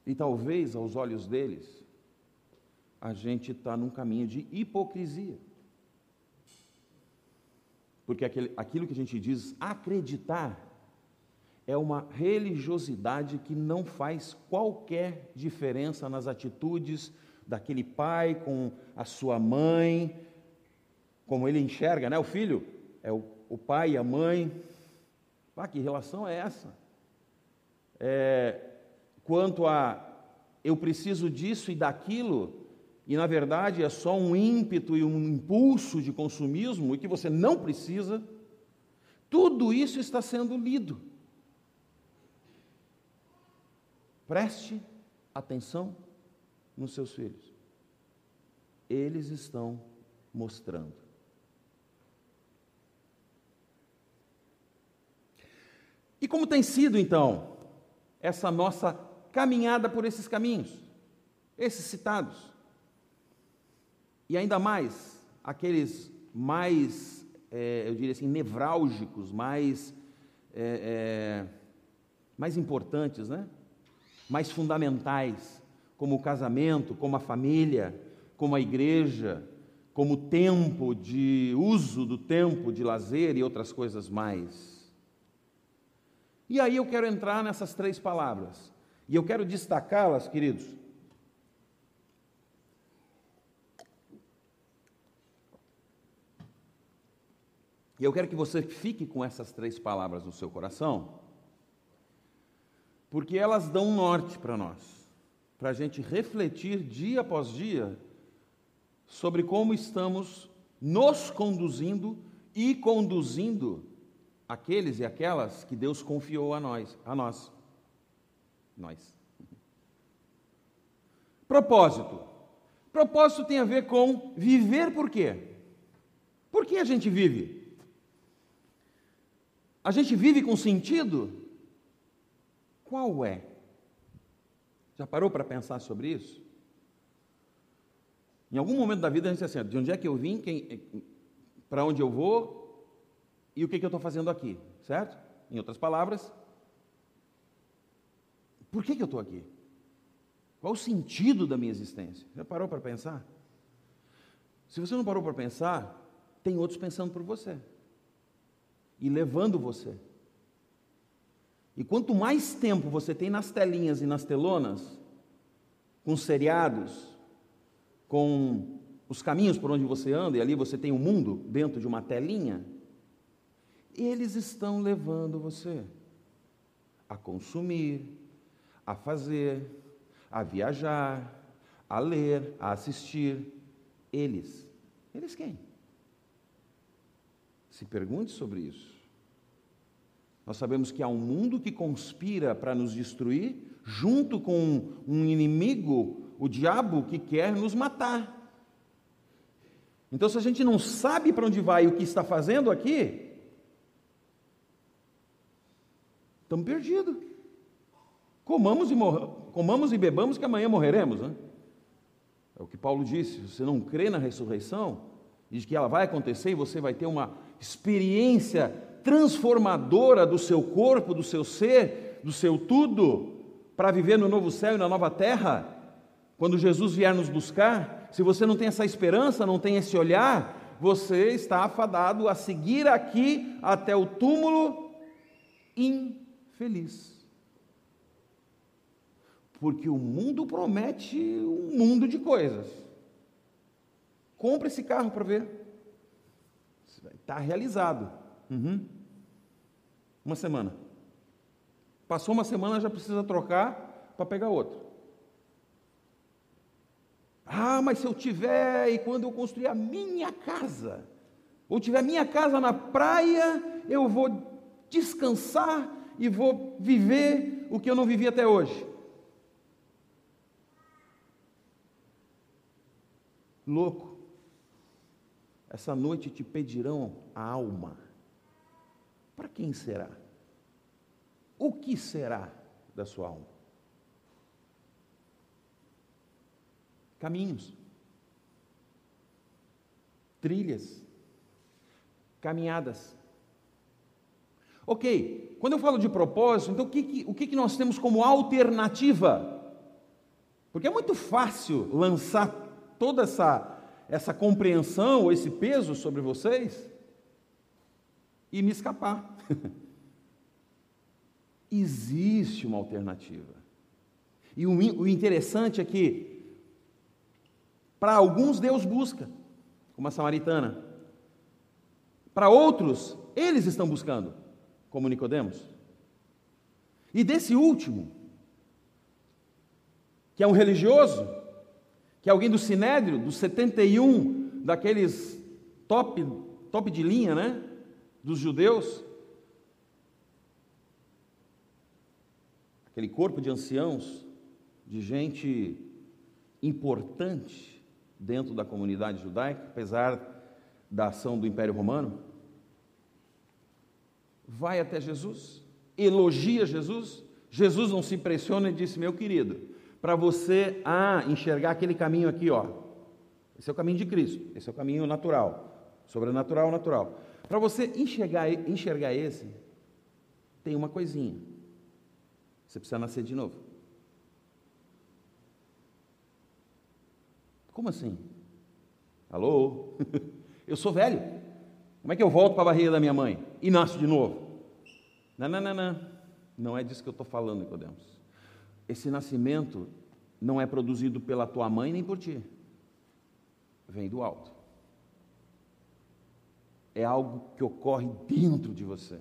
E talvez, aos olhos deles, a gente está num caminho de hipocrisia. Porque aquele, aquilo que a gente diz acreditar é uma religiosidade que não faz qualquer diferença nas atitudes daquele pai com a sua mãe, como ele enxerga, né? O filho é o, o pai e a mãe. Ah, que relação é essa? É, quanto a eu preciso disso e daquilo, e na verdade é só um ímpeto e um impulso de consumismo e que você não precisa, tudo isso está sendo lido. Preste atenção nos seus filhos. Eles estão mostrando. E como tem sido então essa nossa caminhada por esses caminhos, esses citados? E ainda mais, aqueles mais, é, eu diria assim, nevrálgicos, mais, é, é, mais importantes, né? mais fundamentais, como o casamento, como a família, como a igreja, como o tempo de uso do tempo de lazer e outras coisas mais. E aí eu quero entrar nessas três palavras. E eu quero destacá-las, queridos, E eu quero que você fique com essas três palavras no seu coração, porque elas dão um norte para nós, para a gente refletir dia após dia sobre como estamos nos conduzindo e conduzindo aqueles e aquelas que Deus confiou a nós, a nós. Nós. Propósito. Propósito tem a ver com viver por quê? Por que a gente vive? A gente vive com sentido? Qual é? Já parou para pensar sobre isso? Em algum momento da vida a gente diz assim, de onde é que eu vim, para onde eu vou e o que, que eu estou fazendo aqui, certo? Em outras palavras, por que, que eu estou aqui? Qual o sentido da minha existência? Já parou para pensar? Se você não parou para pensar, tem outros pensando por você e levando você. E quanto mais tempo você tem nas telinhas e nas telonas, com seriados, com os caminhos por onde você anda, e ali você tem o um mundo dentro de uma telinha, eles estão levando você a consumir, a fazer, a viajar, a ler, a assistir. Eles. Eles quem? Se pergunte sobre isso. Nós sabemos que há um mundo que conspira para nos destruir, junto com um inimigo, o diabo, que quer nos matar. Então, se a gente não sabe para onde vai e o que está fazendo aqui, estamos perdidos. Comamos e, Comamos e bebamos que amanhã morreremos. Né? É o que Paulo disse. Se você não crê na ressurreição, diz que ela vai acontecer e você vai ter uma experiência transformadora do seu corpo, do seu ser, do seu tudo, para viver no novo céu e na nova terra, quando Jesus vier nos buscar, se você não tem essa esperança, não tem esse olhar, você está afadado a seguir aqui até o túmulo infeliz. Porque o mundo promete um mundo de coisas. Compre esse carro para ver. Está realizado. Uhum. Uma semana. Passou uma semana, já precisa trocar para pegar outro. Ah, mas se eu tiver e quando eu construir a minha casa, ou tiver a minha casa na praia, eu vou descansar e vou viver o que eu não vivi até hoje. louco. Essa noite te pedirão a alma. Para quem será? O que será da sua alma? Caminhos, trilhas, caminhadas. Ok, quando eu falo de propósito, então o que, o que, nós temos como alternativa? Porque é muito fácil lançar toda essa, essa compreensão ou esse peso sobre vocês e me escapar. Existe uma alternativa. E o interessante é que, para alguns, Deus busca, como a samaritana. Para outros, eles estão buscando, como Nicodemos. E desse último, que é um religioso, que é alguém do Sinédrio, dos 71, daqueles top, top de linha, né? Dos judeus, aquele corpo de anciãos, de gente importante dentro da comunidade judaica, apesar da ação do Império Romano, vai até Jesus, elogia Jesus. Jesus não se impressiona e disse: Meu querido, para você ah, enxergar aquele caminho aqui, ó, esse é o caminho de Cristo, esse é o caminho natural, sobrenatural, natural. Para você enxergar, enxergar esse, tem uma coisinha. Você precisa nascer de novo. Como assim? Alô? Eu sou velho. Como é que eu volto para a barriga da minha mãe e nasço de novo? Não, não, não, não. Não é disso que eu estou falando, Nicodemos. Esse nascimento não é produzido pela tua mãe nem por ti. Vem do alto. É algo que ocorre dentro de você.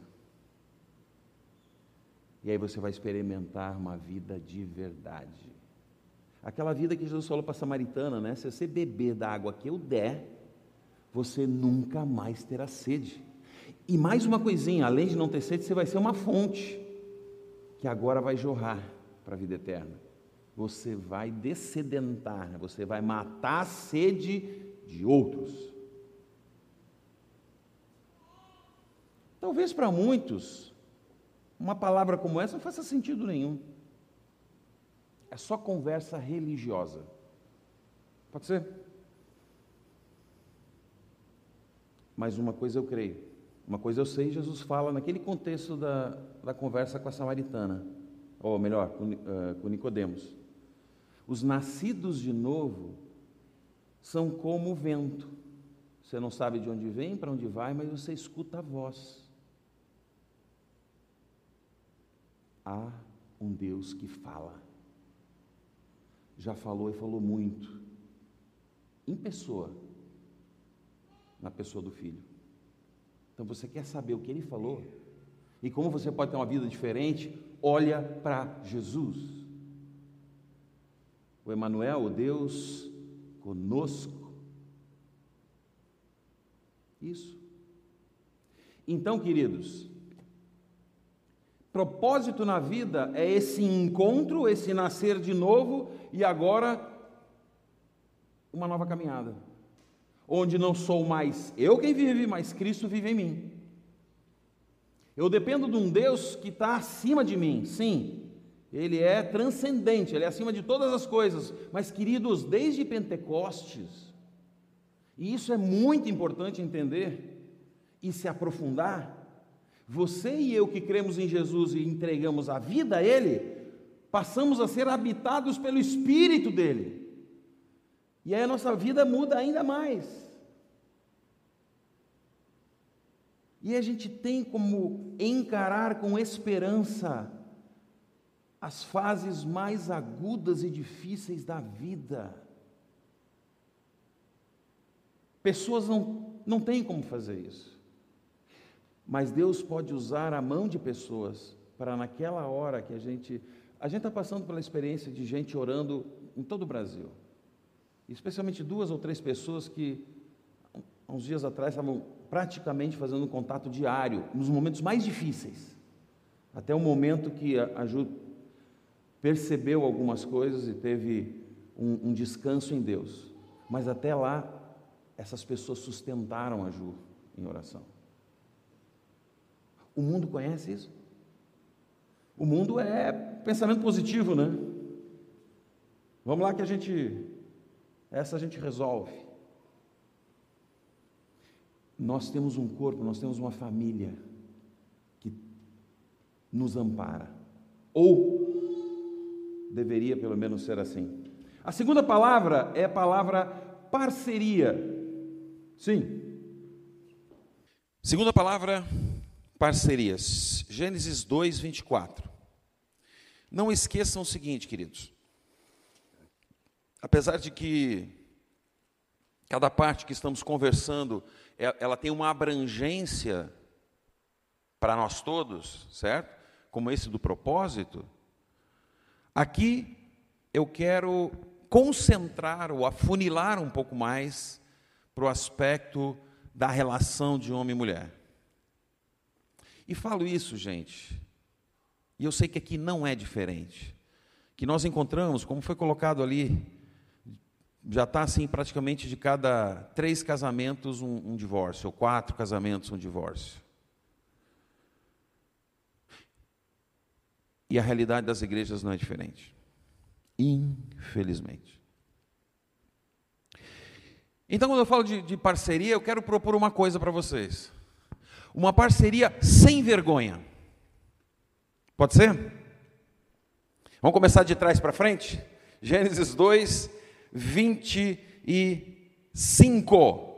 E aí você vai experimentar uma vida de verdade. Aquela vida que Jesus falou para a samaritana, né? Se você beber da água que eu der, você nunca mais terá sede. E mais uma coisinha, além de não ter sede, você vai ser uma fonte que agora vai jorrar para a vida eterna. Você vai descedentar, você vai matar a sede de outros. Talvez para muitos uma palavra como essa não faça sentido nenhum. É só conversa religiosa. Pode ser? Mas uma coisa eu creio, uma coisa eu sei, Jesus fala naquele contexto da, da conversa com a samaritana, ou melhor, com, uh, com Nicodemos. Os nascidos de novo são como o vento. Você não sabe de onde vem, para onde vai, mas você escuta a voz. há um Deus que fala. Já falou e falou muito. Em pessoa. Na pessoa do filho. Então você quer saber o que ele falou? E como você pode ter uma vida diferente? Olha para Jesus. O Emanuel, o Deus conosco. Isso. Então, queridos, Propósito na vida é esse encontro, esse nascer de novo e agora uma nova caminhada. Onde não sou mais eu quem vive, mas Cristo vive em mim. Eu dependo de um Deus que está acima de mim, sim, ele é transcendente, ele é acima de todas as coisas. Mas, queridos, desde Pentecostes, e isso é muito importante entender e se aprofundar, você e eu que cremos em Jesus e entregamos a vida a Ele, passamos a ser habitados pelo Espírito dele. E aí a nossa vida muda ainda mais. E a gente tem como encarar com esperança as fases mais agudas e difíceis da vida. Pessoas não, não têm como fazer isso. Mas Deus pode usar a mão de pessoas para naquela hora que a gente. A gente está passando pela experiência de gente orando em todo o Brasil. Especialmente duas ou três pessoas que, uns dias atrás, estavam praticamente fazendo um contato diário, nos momentos mais difíceis. Até o momento que a Ju percebeu algumas coisas e teve um, um descanso em Deus. Mas até lá, essas pessoas sustentaram a Ju em oração. O mundo conhece isso? O mundo é pensamento positivo, né? Vamos lá que a gente. Essa a gente resolve. Nós temos um corpo, nós temos uma família que nos ampara. Ou deveria pelo menos ser assim. A segunda palavra é a palavra parceria. Sim. Segunda palavra, parcerias. Gênesis 2, 24. Não esqueçam o seguinte, queridos. Apesar de que cada parte que estamos conversando, é, ela tem uma abrangência para nós todos, certo? Como esse do propósito. Aqui eu quero concentrar ou afunilar um pouco mais para o aspecto da relação de homem e mulher. E falo isso, gente, e eu sei que aqui não é diferente. Que nós encontramos, como foi colocado ali, já está assim praticamente de cada três casamentos um, um divórcio, ou quatro casamentos um divórcio. E a realidade das igrejas não é diferente. Infelizmente. Então, quando eu falo de, de parceria, eu quero propor uma coisa para vocês: uma parceria sem vergonha. Pode ser? Vamos começar de trás para frente? Gênesis 2, 25.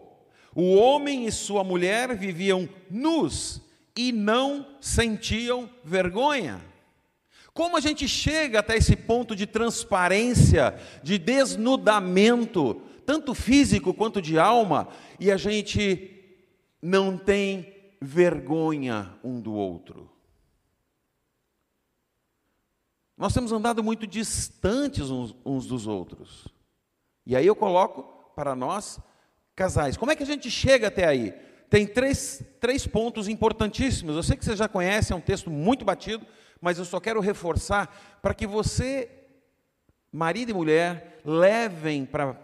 O homem e sua mulher viviam nus e não sentiam vergonha. Como a gente chega até esse ponto de transparência, de desnudamento, tanto físico quanto de alma, e a gente não tem vergonha um do outro? Nós temos andado muito distantes uns, uns dos outros. E aí eu coloco para nós, casais, como é que a gente chega até aí? Tem três, três pontos importantíssimos. Eu sei que você já conhece, é um texto muito batido, mas eu só quero reforçar para que você, marido e mulher, levem para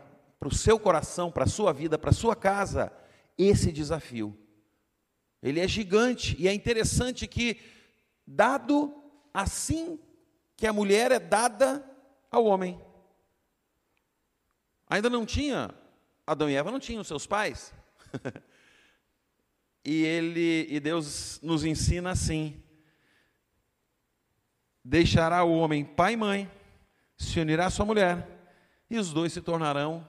o seu coração, para a sua vida, para a sua casa, esse desafio. Ele é gigante e é interessante que, dado assim que a mulher é dada ao homem. Ainda não tinha, Adão e Eva não tinham seus pais. e ele e Deus nos ensina assim: deixará o homem pai e mãe, se unirá à sua mulher, e os dois se tornarão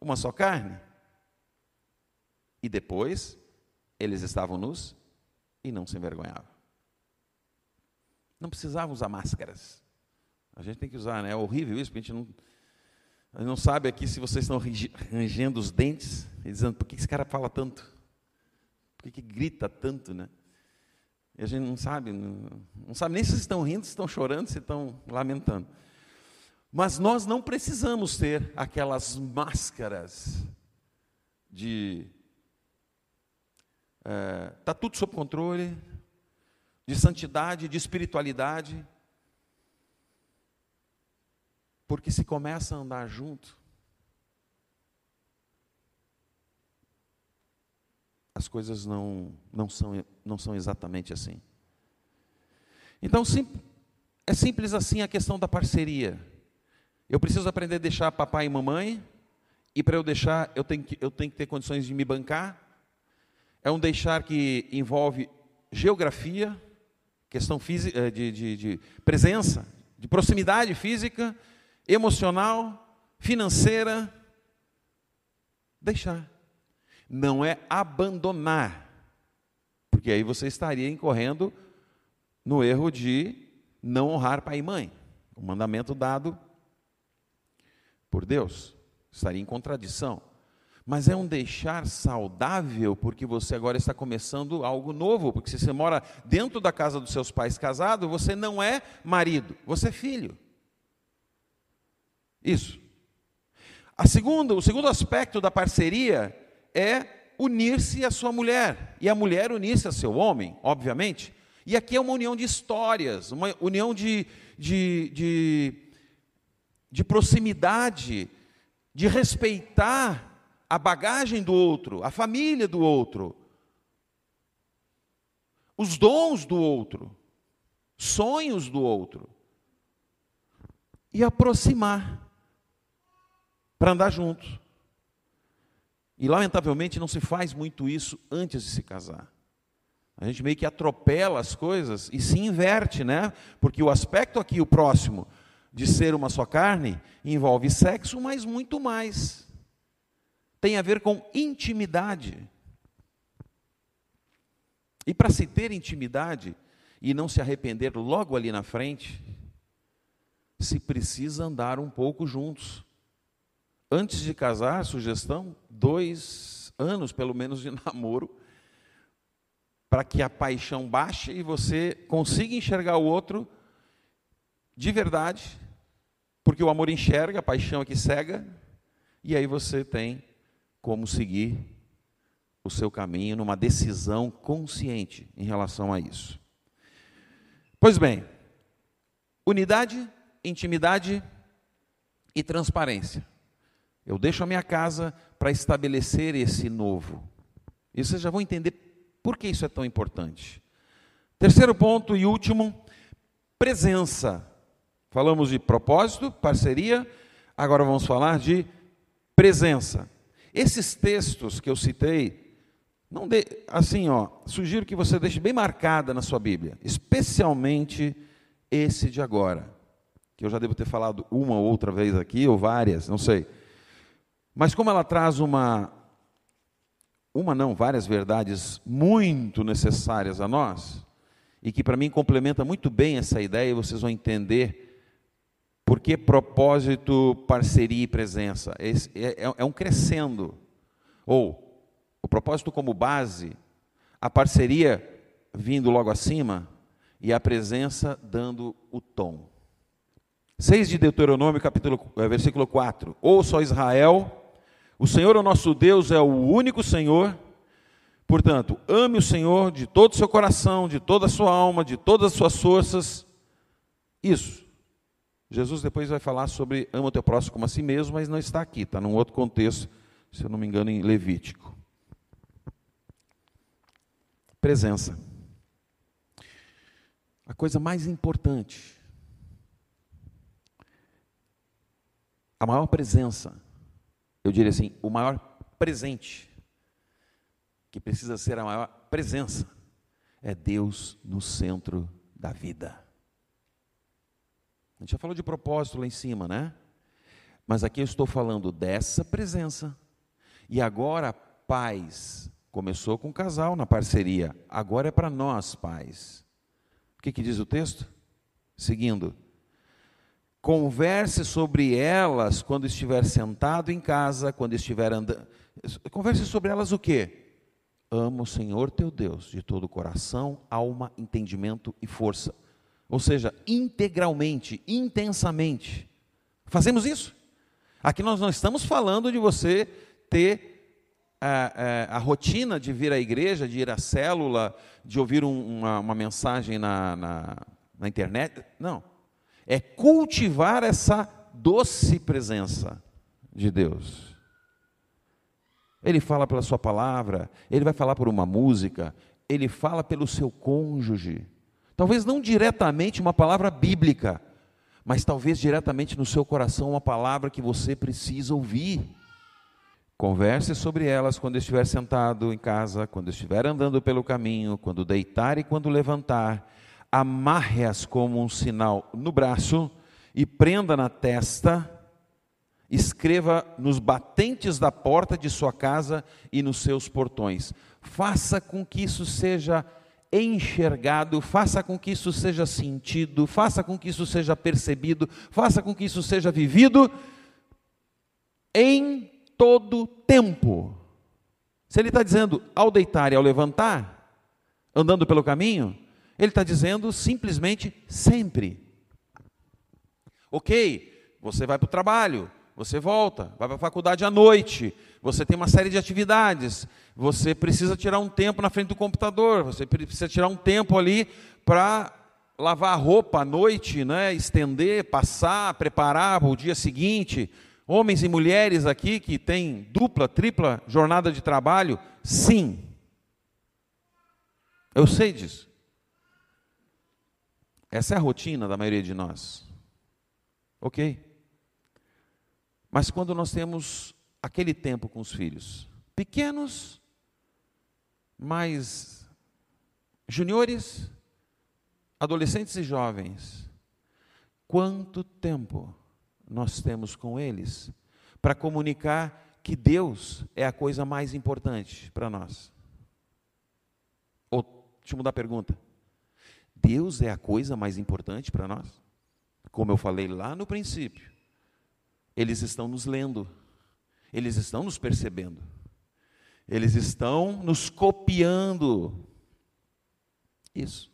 uma só carne. E depois, eles estavam nus e não se envergonhavam. Não precisavam usar máscaras. A gente tem que usar, né? É horrível isso, porque a gente não, não sabe aqui se vocês estão rangendo os dentes e dizendo, por que esse cara fala tanto? Por que, que grita tanto, né? E a gente não sabe, não, sabe nem se estão rindo, se estão chorando, se estão lamentando. Mas nós não precisamos ter aquelas máscaras de está é, tá tudo sob controle, de santidade, de espiritualidade. Porque se começa a andar junto, as coisas não, não, são, não são exatamente assim. Então, sim, é simples assim a questão da parceria. Eu preciso aprender a deixar papai e mamãe, e para eu deixar, eu tenho, que, eu tenho que ter condições de me bancar. É um deixar que envolve geografia, questão física, eh, de, de, de presença, de proximidade física, emocional, financeira. Deixar não é abandonar, porque aí você estaria incorrendo no erro de não honrar pai e mãe, o mandamento dado por Deus, estaria em contradição. Mas é um deixar saudável, porque você agora está começando algo novo, porque se você mora dentro da casa dos seus pais casado, você não é marido, você é filho. Isso. A segunda, o segundo aspecto da parceria é unir-se à sua mulher e a mulher unir-se a seu homem, obviamente. E aqui é uma união de histórias, uma união de, de, de, de proximidade, de respeitar a bagagem do outro, a família do outro, os dons do outro, sonhos do outro, e aproximar para andar juntos. E lamentavelmente não se faz muito isso antes de se casar. A gente meio que atropela as coisas e se inverte, né? Porque o aspecto aqui, o próximo, de ser uma só carne, envolve sexo, mas muito mais. Tem a ver com intimidade. E para se ter intimidade e não se arrepender logo ali na frente, se precisa andar um pouco juntos. Antes de casar, sugestão, dois anos pelo menos de namoro, para que a paixão baixe e você consiga enxergar o outro de verdade, porque o amor enxerga, a paixão é que cega, e aí você tem como seguir o seu caminho numa decisão consciente em relação a isso. Pois bem, unidade, intimidade e transparência. Eu deixo a minha casa para estabelecer esse novo. E vocês já vão entender por que isso é tão importante. Terceiro ponto e último, presença. Falamos de propósito, parceria, agora vamos falar de presença. Esses textos que eu citei, não de, assim, ó, sugiro que você deixe bem marcada na sua Bíblia, especialmente esse de agora, que eu já devo ter falado uma ou outra vez aqui, ou várias, não sei. Mas como ela traz uma uma não, várias verdades muito necessárias a nós, e que para mim complementa muito bem essa ideia, e vocês vão entender por que propósito, parceria e presença. É, é, é um crescendo. Ou o propósito como base, a parceria vindo logo acima e a presença dando o tom. 6 de Deuteronômio, capítulo, eh, versículo 4. Ouça, Israel, o Senhor, o nosso Deus, é o único Senhor. Portanto, ame o Senhor de todo o seu coração, de toda a sua alma, de todas as suas forças. Isso. Jesus depois vai falar sobre ama o teu próximo como a si mesmo, mas não está aqui, está num outro contexto, se eu não me engano, em Levítico. Presença. A coisa mais importante, a maior presença eu diria assim, o maior presente, que precisa ser a maior presença, é Deus no centro da vida. A gente já falou de propósito lá em cima, né? Mas aqui eu estou falando dessa presença. E agora, pais, começou com o casal na parceria, agora é para nós, pais. O que, que diz o texto? Seguindo, Converse sobre elas quando estiver sentado em casa, quando estiver andando. Converse sobre elas o quê? Ama o Senhor teu Deus de todo o coração, alma, entendimento e força. Ou seja, integralmente, intensamente. Fazemos isso? Aqui nós não estamos falando de você ter a, a, a rotina de vir à igreja, de ir à célula, de ouvir um, uma, uma, mensagem na, na, na internet. Não é cultivar essa doce presença de Deus. Ele fala pela sua palavra, ele vai falar por uma música, ele fala pelo seu cônjuge. Talvez não diretamente uma palavra bíblica, mas talvez diretamente no seu coração uma palavra que você precisa ouvir. Converse sobre elas quando estiver sentado em casa, quando estiver andando pelo caminho, quando deitar e quando levantar amarre-as como um sinal no braço e prenda na testa, escreva nos batentes da porta de sua casa e nos seus portões. Faça com que isso seja enxergado, faça com que isso seja sentido, faça com que isso seja percebido, faça com que isso seja vivido em todo tempo. Se ele está dizendo ao deitar e ao levantar, andando pelo caminho, ele está dizendo simplesmente sempre. Ok, você vai para o trabalho, você volta, vai para a faculdade à noite, você tem uma série de atividades, você precisa tirar um tempo na frente do computador, você precisa tirar um tempo ali para lavar a roupa à noite, né, estender, passar, preparar para o dia seguinte. Homens e mulheres aqui que têm dupla, tripla jornada de trabalho? Sim. Eu sei disso. Essa é a rotina da maioria de nós. Ok? Mas quando nós temos aquele tempo com os filhos, pequenos, mais juniores, adolescentes e jovens, quanto tempo nós temos com eles para comunicar que Deus é a coisa mais importante para nós? Ou, deixa eu mudar a pergunta. Deus é a coisa mais importante para nós? Como eu falei lá no princípio, eles estão nos lendo, eles estão nos percebendo, eles estão nos copiando. Isso.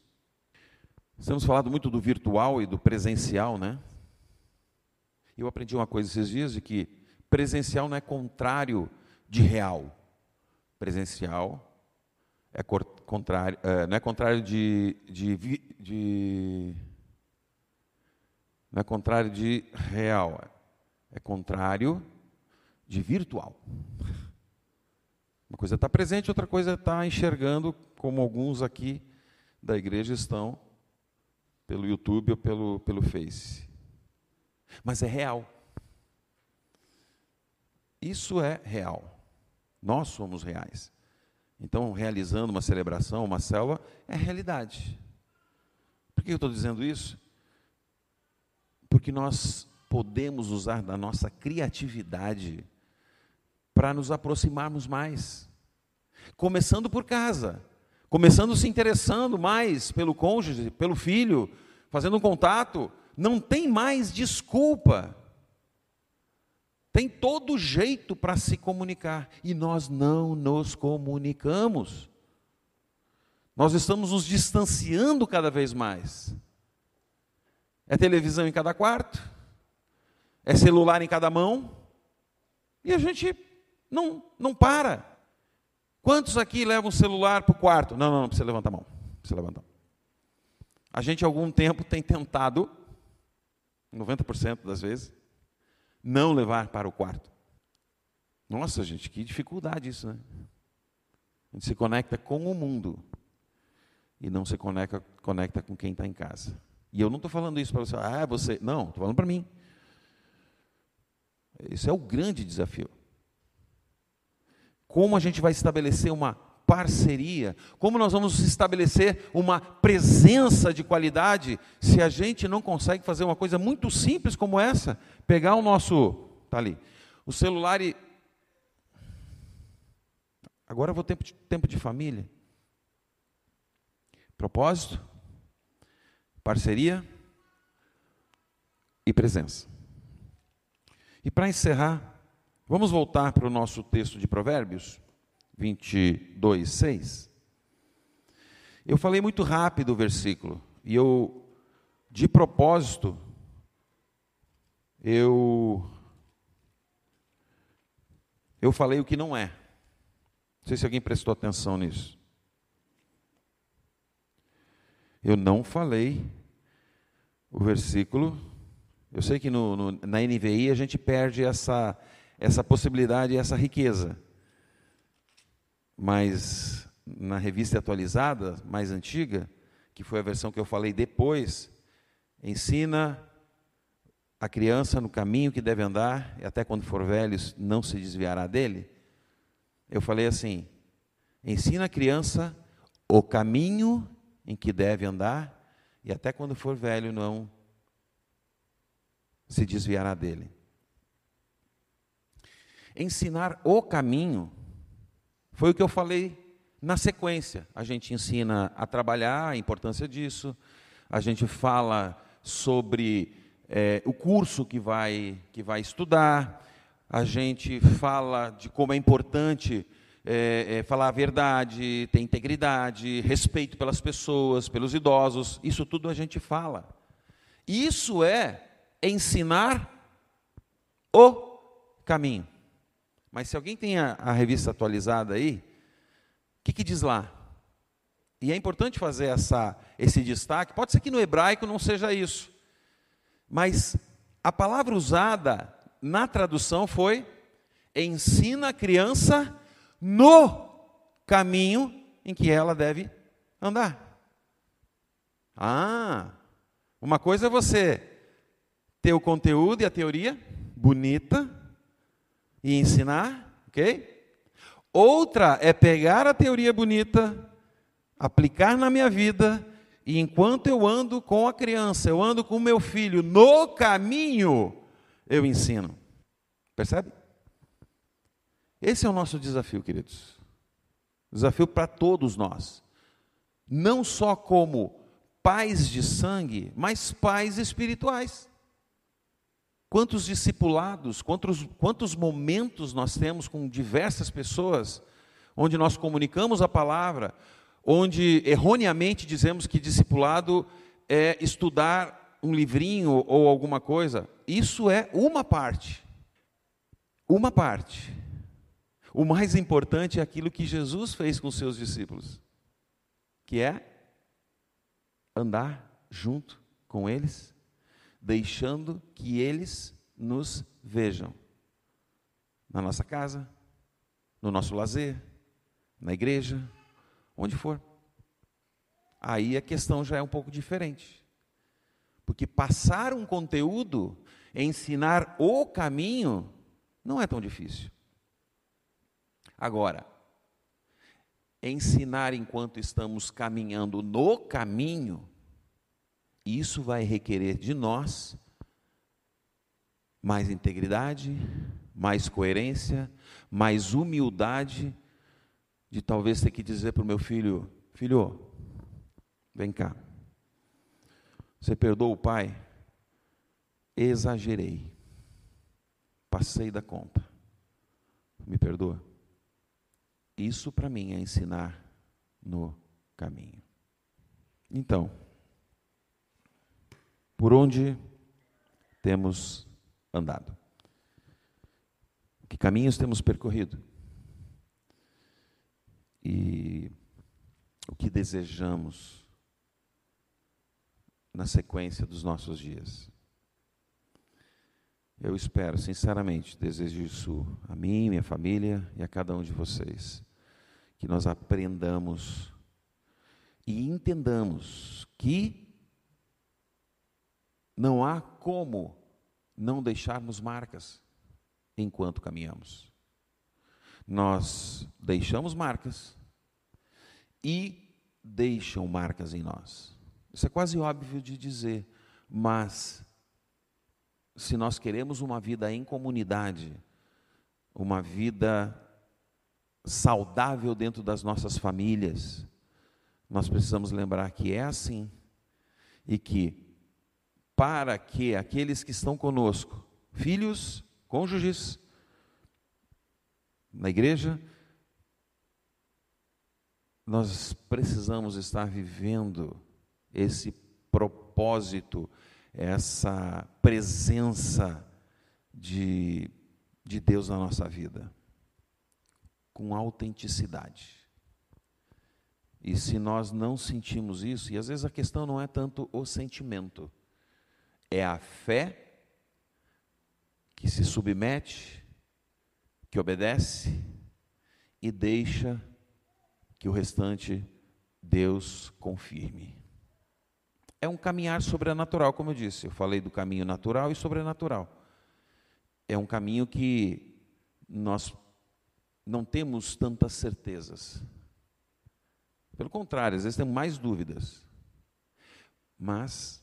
Estamos falando muito do virtual e do presencial, né? Eu aprendi uma coisa esses dias de que presencial não é contrário de real. Presencial é contrário, é, não é contrário de, de, de, não é contrário de real, é contrário de virtual. Uma coisa está presente, outra coisa está enxergando, como alguns aqui da igreja estão pelo YouTube ou pelo, pelo Face. Mas é real. Isso é real. Nós somos reais. Então, realizando uma celebração, uma célula, é realidade. Por que eu estou dizendo isso? Porque nós podemos usar da nossa criatividade para nos aproximarmos mais. Começando por casa, começando se interessando mais pelo cônjuge, pelo filho, fazendo um contato, não tem mais desculpa. Tem todo jeito para se comunicar e nós não nos comunicamos. Nós estamos nos distanciando cada vez mais. É televisão em cada quarto, é celular em cada mão, e a gente não, não para. Quantos aqui levam o celular para o quarto? Não, não, não precisa levantar a mão. Precisa levantar. A gente, há algum tempo, tem tentado, 90% das vezes, não levar para o quarto. Nossa, gente, que dificuldade isso, né? A gente se conecta com o mundo e não se conecta, conecta com quem está em casa. E eu não estou falando isso para você, ah, você. Não, estou falando para mim. Esse é o grande desafio. Como a gente vai estabelecer uma parceria? Como nós vamos estabelecer uma presença de qualidade se a gente não consegue fazer uma coisa muito simples como essa? Pegar o nosso, tá ali, o celular e agora eu vou tempo de, tempo de família. Propósito, parceria e presença. E para encerrar, vamos voltar para o nosso texto de Provérbios. 22, 6. Eu falei muito rápido o versículo, e eu, de propósito, eu, eu falei o que não é. Não sei se alguém prestou atenção nisso. Eu não falei o versículo. Eu sei que no, no, na NVI a gente perde essa, essa possibilidade essa riqueza mas na revista atualizada, mais antiga, que foi a versão que eu falei depois, ensina a criança no caminho que deve andar, e até quando for velho não se desviará dele. Eu falei assim: ensina a criança o caminho em que deve andar, e até quando for velho não se desviará dele. Ensinar o caminho foi o que eu falei na sequência. A gente ensina a trabalhar, a importância disso, a gente fala sobre é, o curso que vai, que vai estudar, a gente fala de como é importante é, é, falar a verdade, ter integridade, respeito pelas pessoas, pelos idosos, isso tudo a gente fala. Isso é ensinar o caminho. Mas se alguém tem a, a revista atualizada aí, o que, que diz lá? E é importante fazer essa, esse destaque. Pode ser que no hebraico não seja isso, mas a palavra usada na tradução foi ensina a criança no caminho em que ela deve andar. Ah, uma coisa é você ter o conteúdo e a teoria bonita e ensinar, ok? Outra é pegar a teoria bonita, aplicar na minha vida e enquanto eu ando com a criança, eu ando com o meu filho no caminho, eu ensino. Percebe? Esse é o nosso desafio, queridos. Desafio para todos nós. Não só como pais de sangue, mas pais espirituais. Quantos discipulados, quantos, quantos momentos nós temos com diversas pessoas, onde nós comunicamos a palavra, onde erroneamente dizemos que discipulado é estudar um livrinho ou alguma coisa. Isso é uma parte. Uma parte. O mais importante é aquilo que Jesus fez com seus discípulos, que é andar junto com eles, deixando que eles nos vejam. Na nossa casa, no nosso lazer, na igreja, onde for. Aí a questão já é um pouco diferente. Porque passar um conteúdo, ensinar o caminho, não é tão difícil. Agora, ensinar enquanto estamos caminhando no caminho, isso vai requerer de nós mais integridade, mais coerência, mais humildade de talvez ter que dizer para o meu filho: Filho, vem cá. Você perdoa o pai? Exagerei. Passei da conta. Me perdoa? Isso para mim é ensinar no caminho. Então, por onde temos andado? Que caminhos temos percorrido? e o que desejamos na sequência dos nossos dias. Eu espero, sinceramente, desejo isso a mim, minha família e a cada um de vocês, que nós aprendamos e entendamos que não há como não deixarmos marcas enquanto caminhamos nós deixamos marcas e deixam marcas em nós. Isso é quase óbvio de dizer, mas se nós queremos uma vida em comunidade, uma vida saudável dentro das nossas famílias, nós precisamos lembrar que é assim e que para que aqueles que estão conosco, filhos, cônjuges, na igreja, nós precisamos estar vivendo esse propósito, essa presença de, de Deus na nossa vida, com autenticidade. E se nós não sentimos isso, e às vezes a questão não é tanto o sentimento, é a fé que se submete que obedece e deixa que o restante Deus confirme. É um caminhar sobrenatural, como eu disse. Eu falei do caminho natural e sobrenatural. É um caminho que nós não temos tantas certezas. Pelo contrário, às vezes temos mais dúvidas. Mas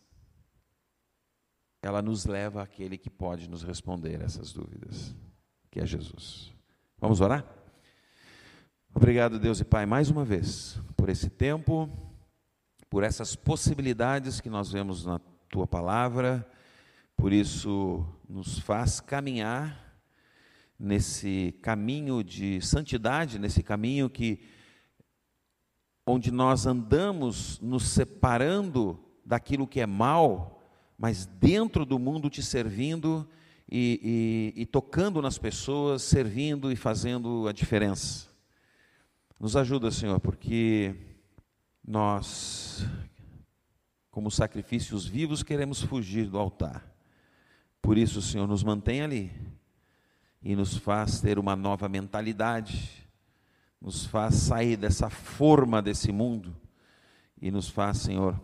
ela nos leva àquele que pode nos responder essas dúvidas que é Jesus. Vamos orar? Obrigado, Deus e Pai, mais uma vez, por esse tempo, por essas possibilidades que nós vemos na tua palavra, por isso nos faz caminhar nesse caminho de santidade, nesse caminho que onde nós andamos nos separando daquilo que é mal, mas dentro do mundo te servindo e, e, e tocando nas pessoas, servindo e fazendo a diferença. Nos ajuda, Senhor, porque nós, como sacrifícios vivos, queremos fugir do altar. Por isso, Senhor, nos mantém ali e nos faz ter uma nova mentalidade, nos faz sair dessa forma desse mundo e nos faz, Senhor,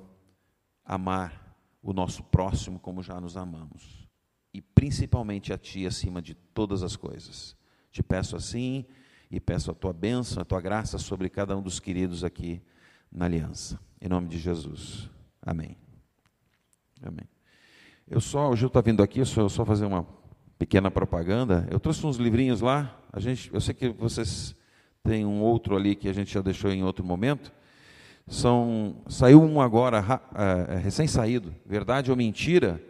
amar o nosso próximo como já nos amamos. E principalmente a Ti acima de todas as coisas. Te peço assim e peço a Tua bênção, a Tua graça sobre cada um dos queridos aqui na aliança. Em nome de Jesus. Amém. Amém. Eu só, o Gil está vindo aqui, eu só, só fazer uma pequena propaganda. Eu trouxe uns livrinhos lá. A gente, eu sei que vocês têm um outro ali que a gente já deixou em outro momento. São, saiu um agora, é, recém-saído, Verdade ou Mentira,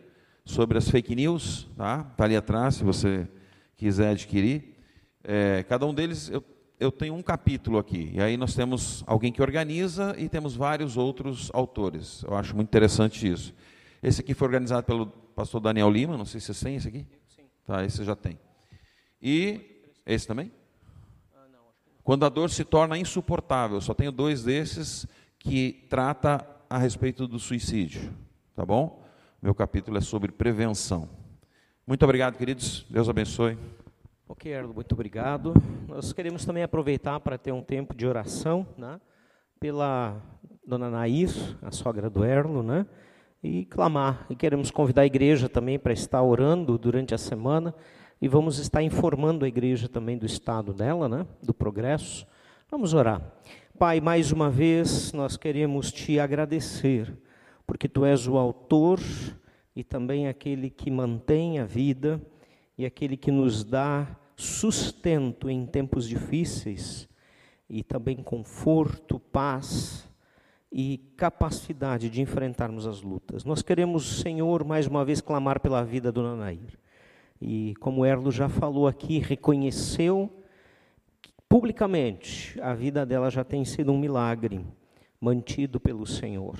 sobre as fake news. Está tá ali atrás, se você quiser adquirir. É, cada um deles, eu, eu tenho um capítulo aqui. E aí nós temos alguém que organiza e temos vários outros autores. Eu acho muito interessante isso. Esse aqui foi organizado pelo pastor Daniel Lima, não sei se vocês têm esse aqui. Sim. Tá, esse já tem. E esse também? Quando a dor se torna insuportável, só tenho dois desses que trata a respeito do suicídio, tá bom? Meu capítulo é sobre prevenção. Muito obrigado, queridos. Deus abençoe. Ok, Erlo, muito obrigado. Nós queremos também aproveitar para ter um tempo de oração, né? Pela dona Nair, a sogra do Erlo, né? e clamar. E queremos convidar a igreja também para estar orando durante a semana e vamos estar informando a igreja também do estado dela, né? do progresso. Vamos orar. Pai, mais uma vez nós queremos te agradecer, porque tu és o autor e também aquele que mantém a vida e aquele que nos dá sustento em tempos difíceis e também conforto, paz e capacidade de enfrentarmos as lutas. Nós queremos, Senhor, mais uma vez clamar pela vida do Nanair. E como Erlo já falou aqui, reconheceu publicamente, a vida dela já tem sido um milagre mantido pelo Senhor.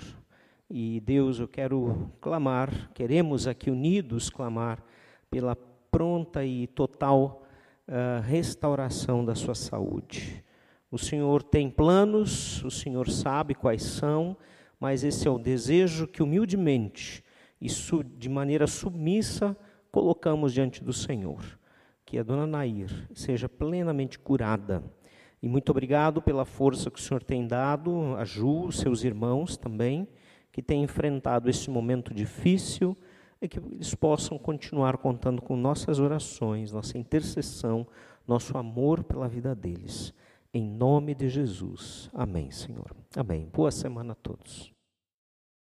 E Deus, eu quero clamar, queremos aqui unidos clamar pela pronta e total uh, restauração da sua saúde. O Senhor tem planos, o Senhor sabe quais são, mas esse é o desejo que humildemente e de maneira submissa colocamos diante do Senhor. Que a dona Nair seja plenamente curada. E muito obrigado pela força que o Senhor tem dado a Ju, seus irmãos também, que têm enfrentado esse momento difícil e que eles possam continuar contando com nossas orações, nossa intercessão, nosso amor pela vida deles. Em nome de Jesus. Amém, Senhor. Amém. Boa semana a todos.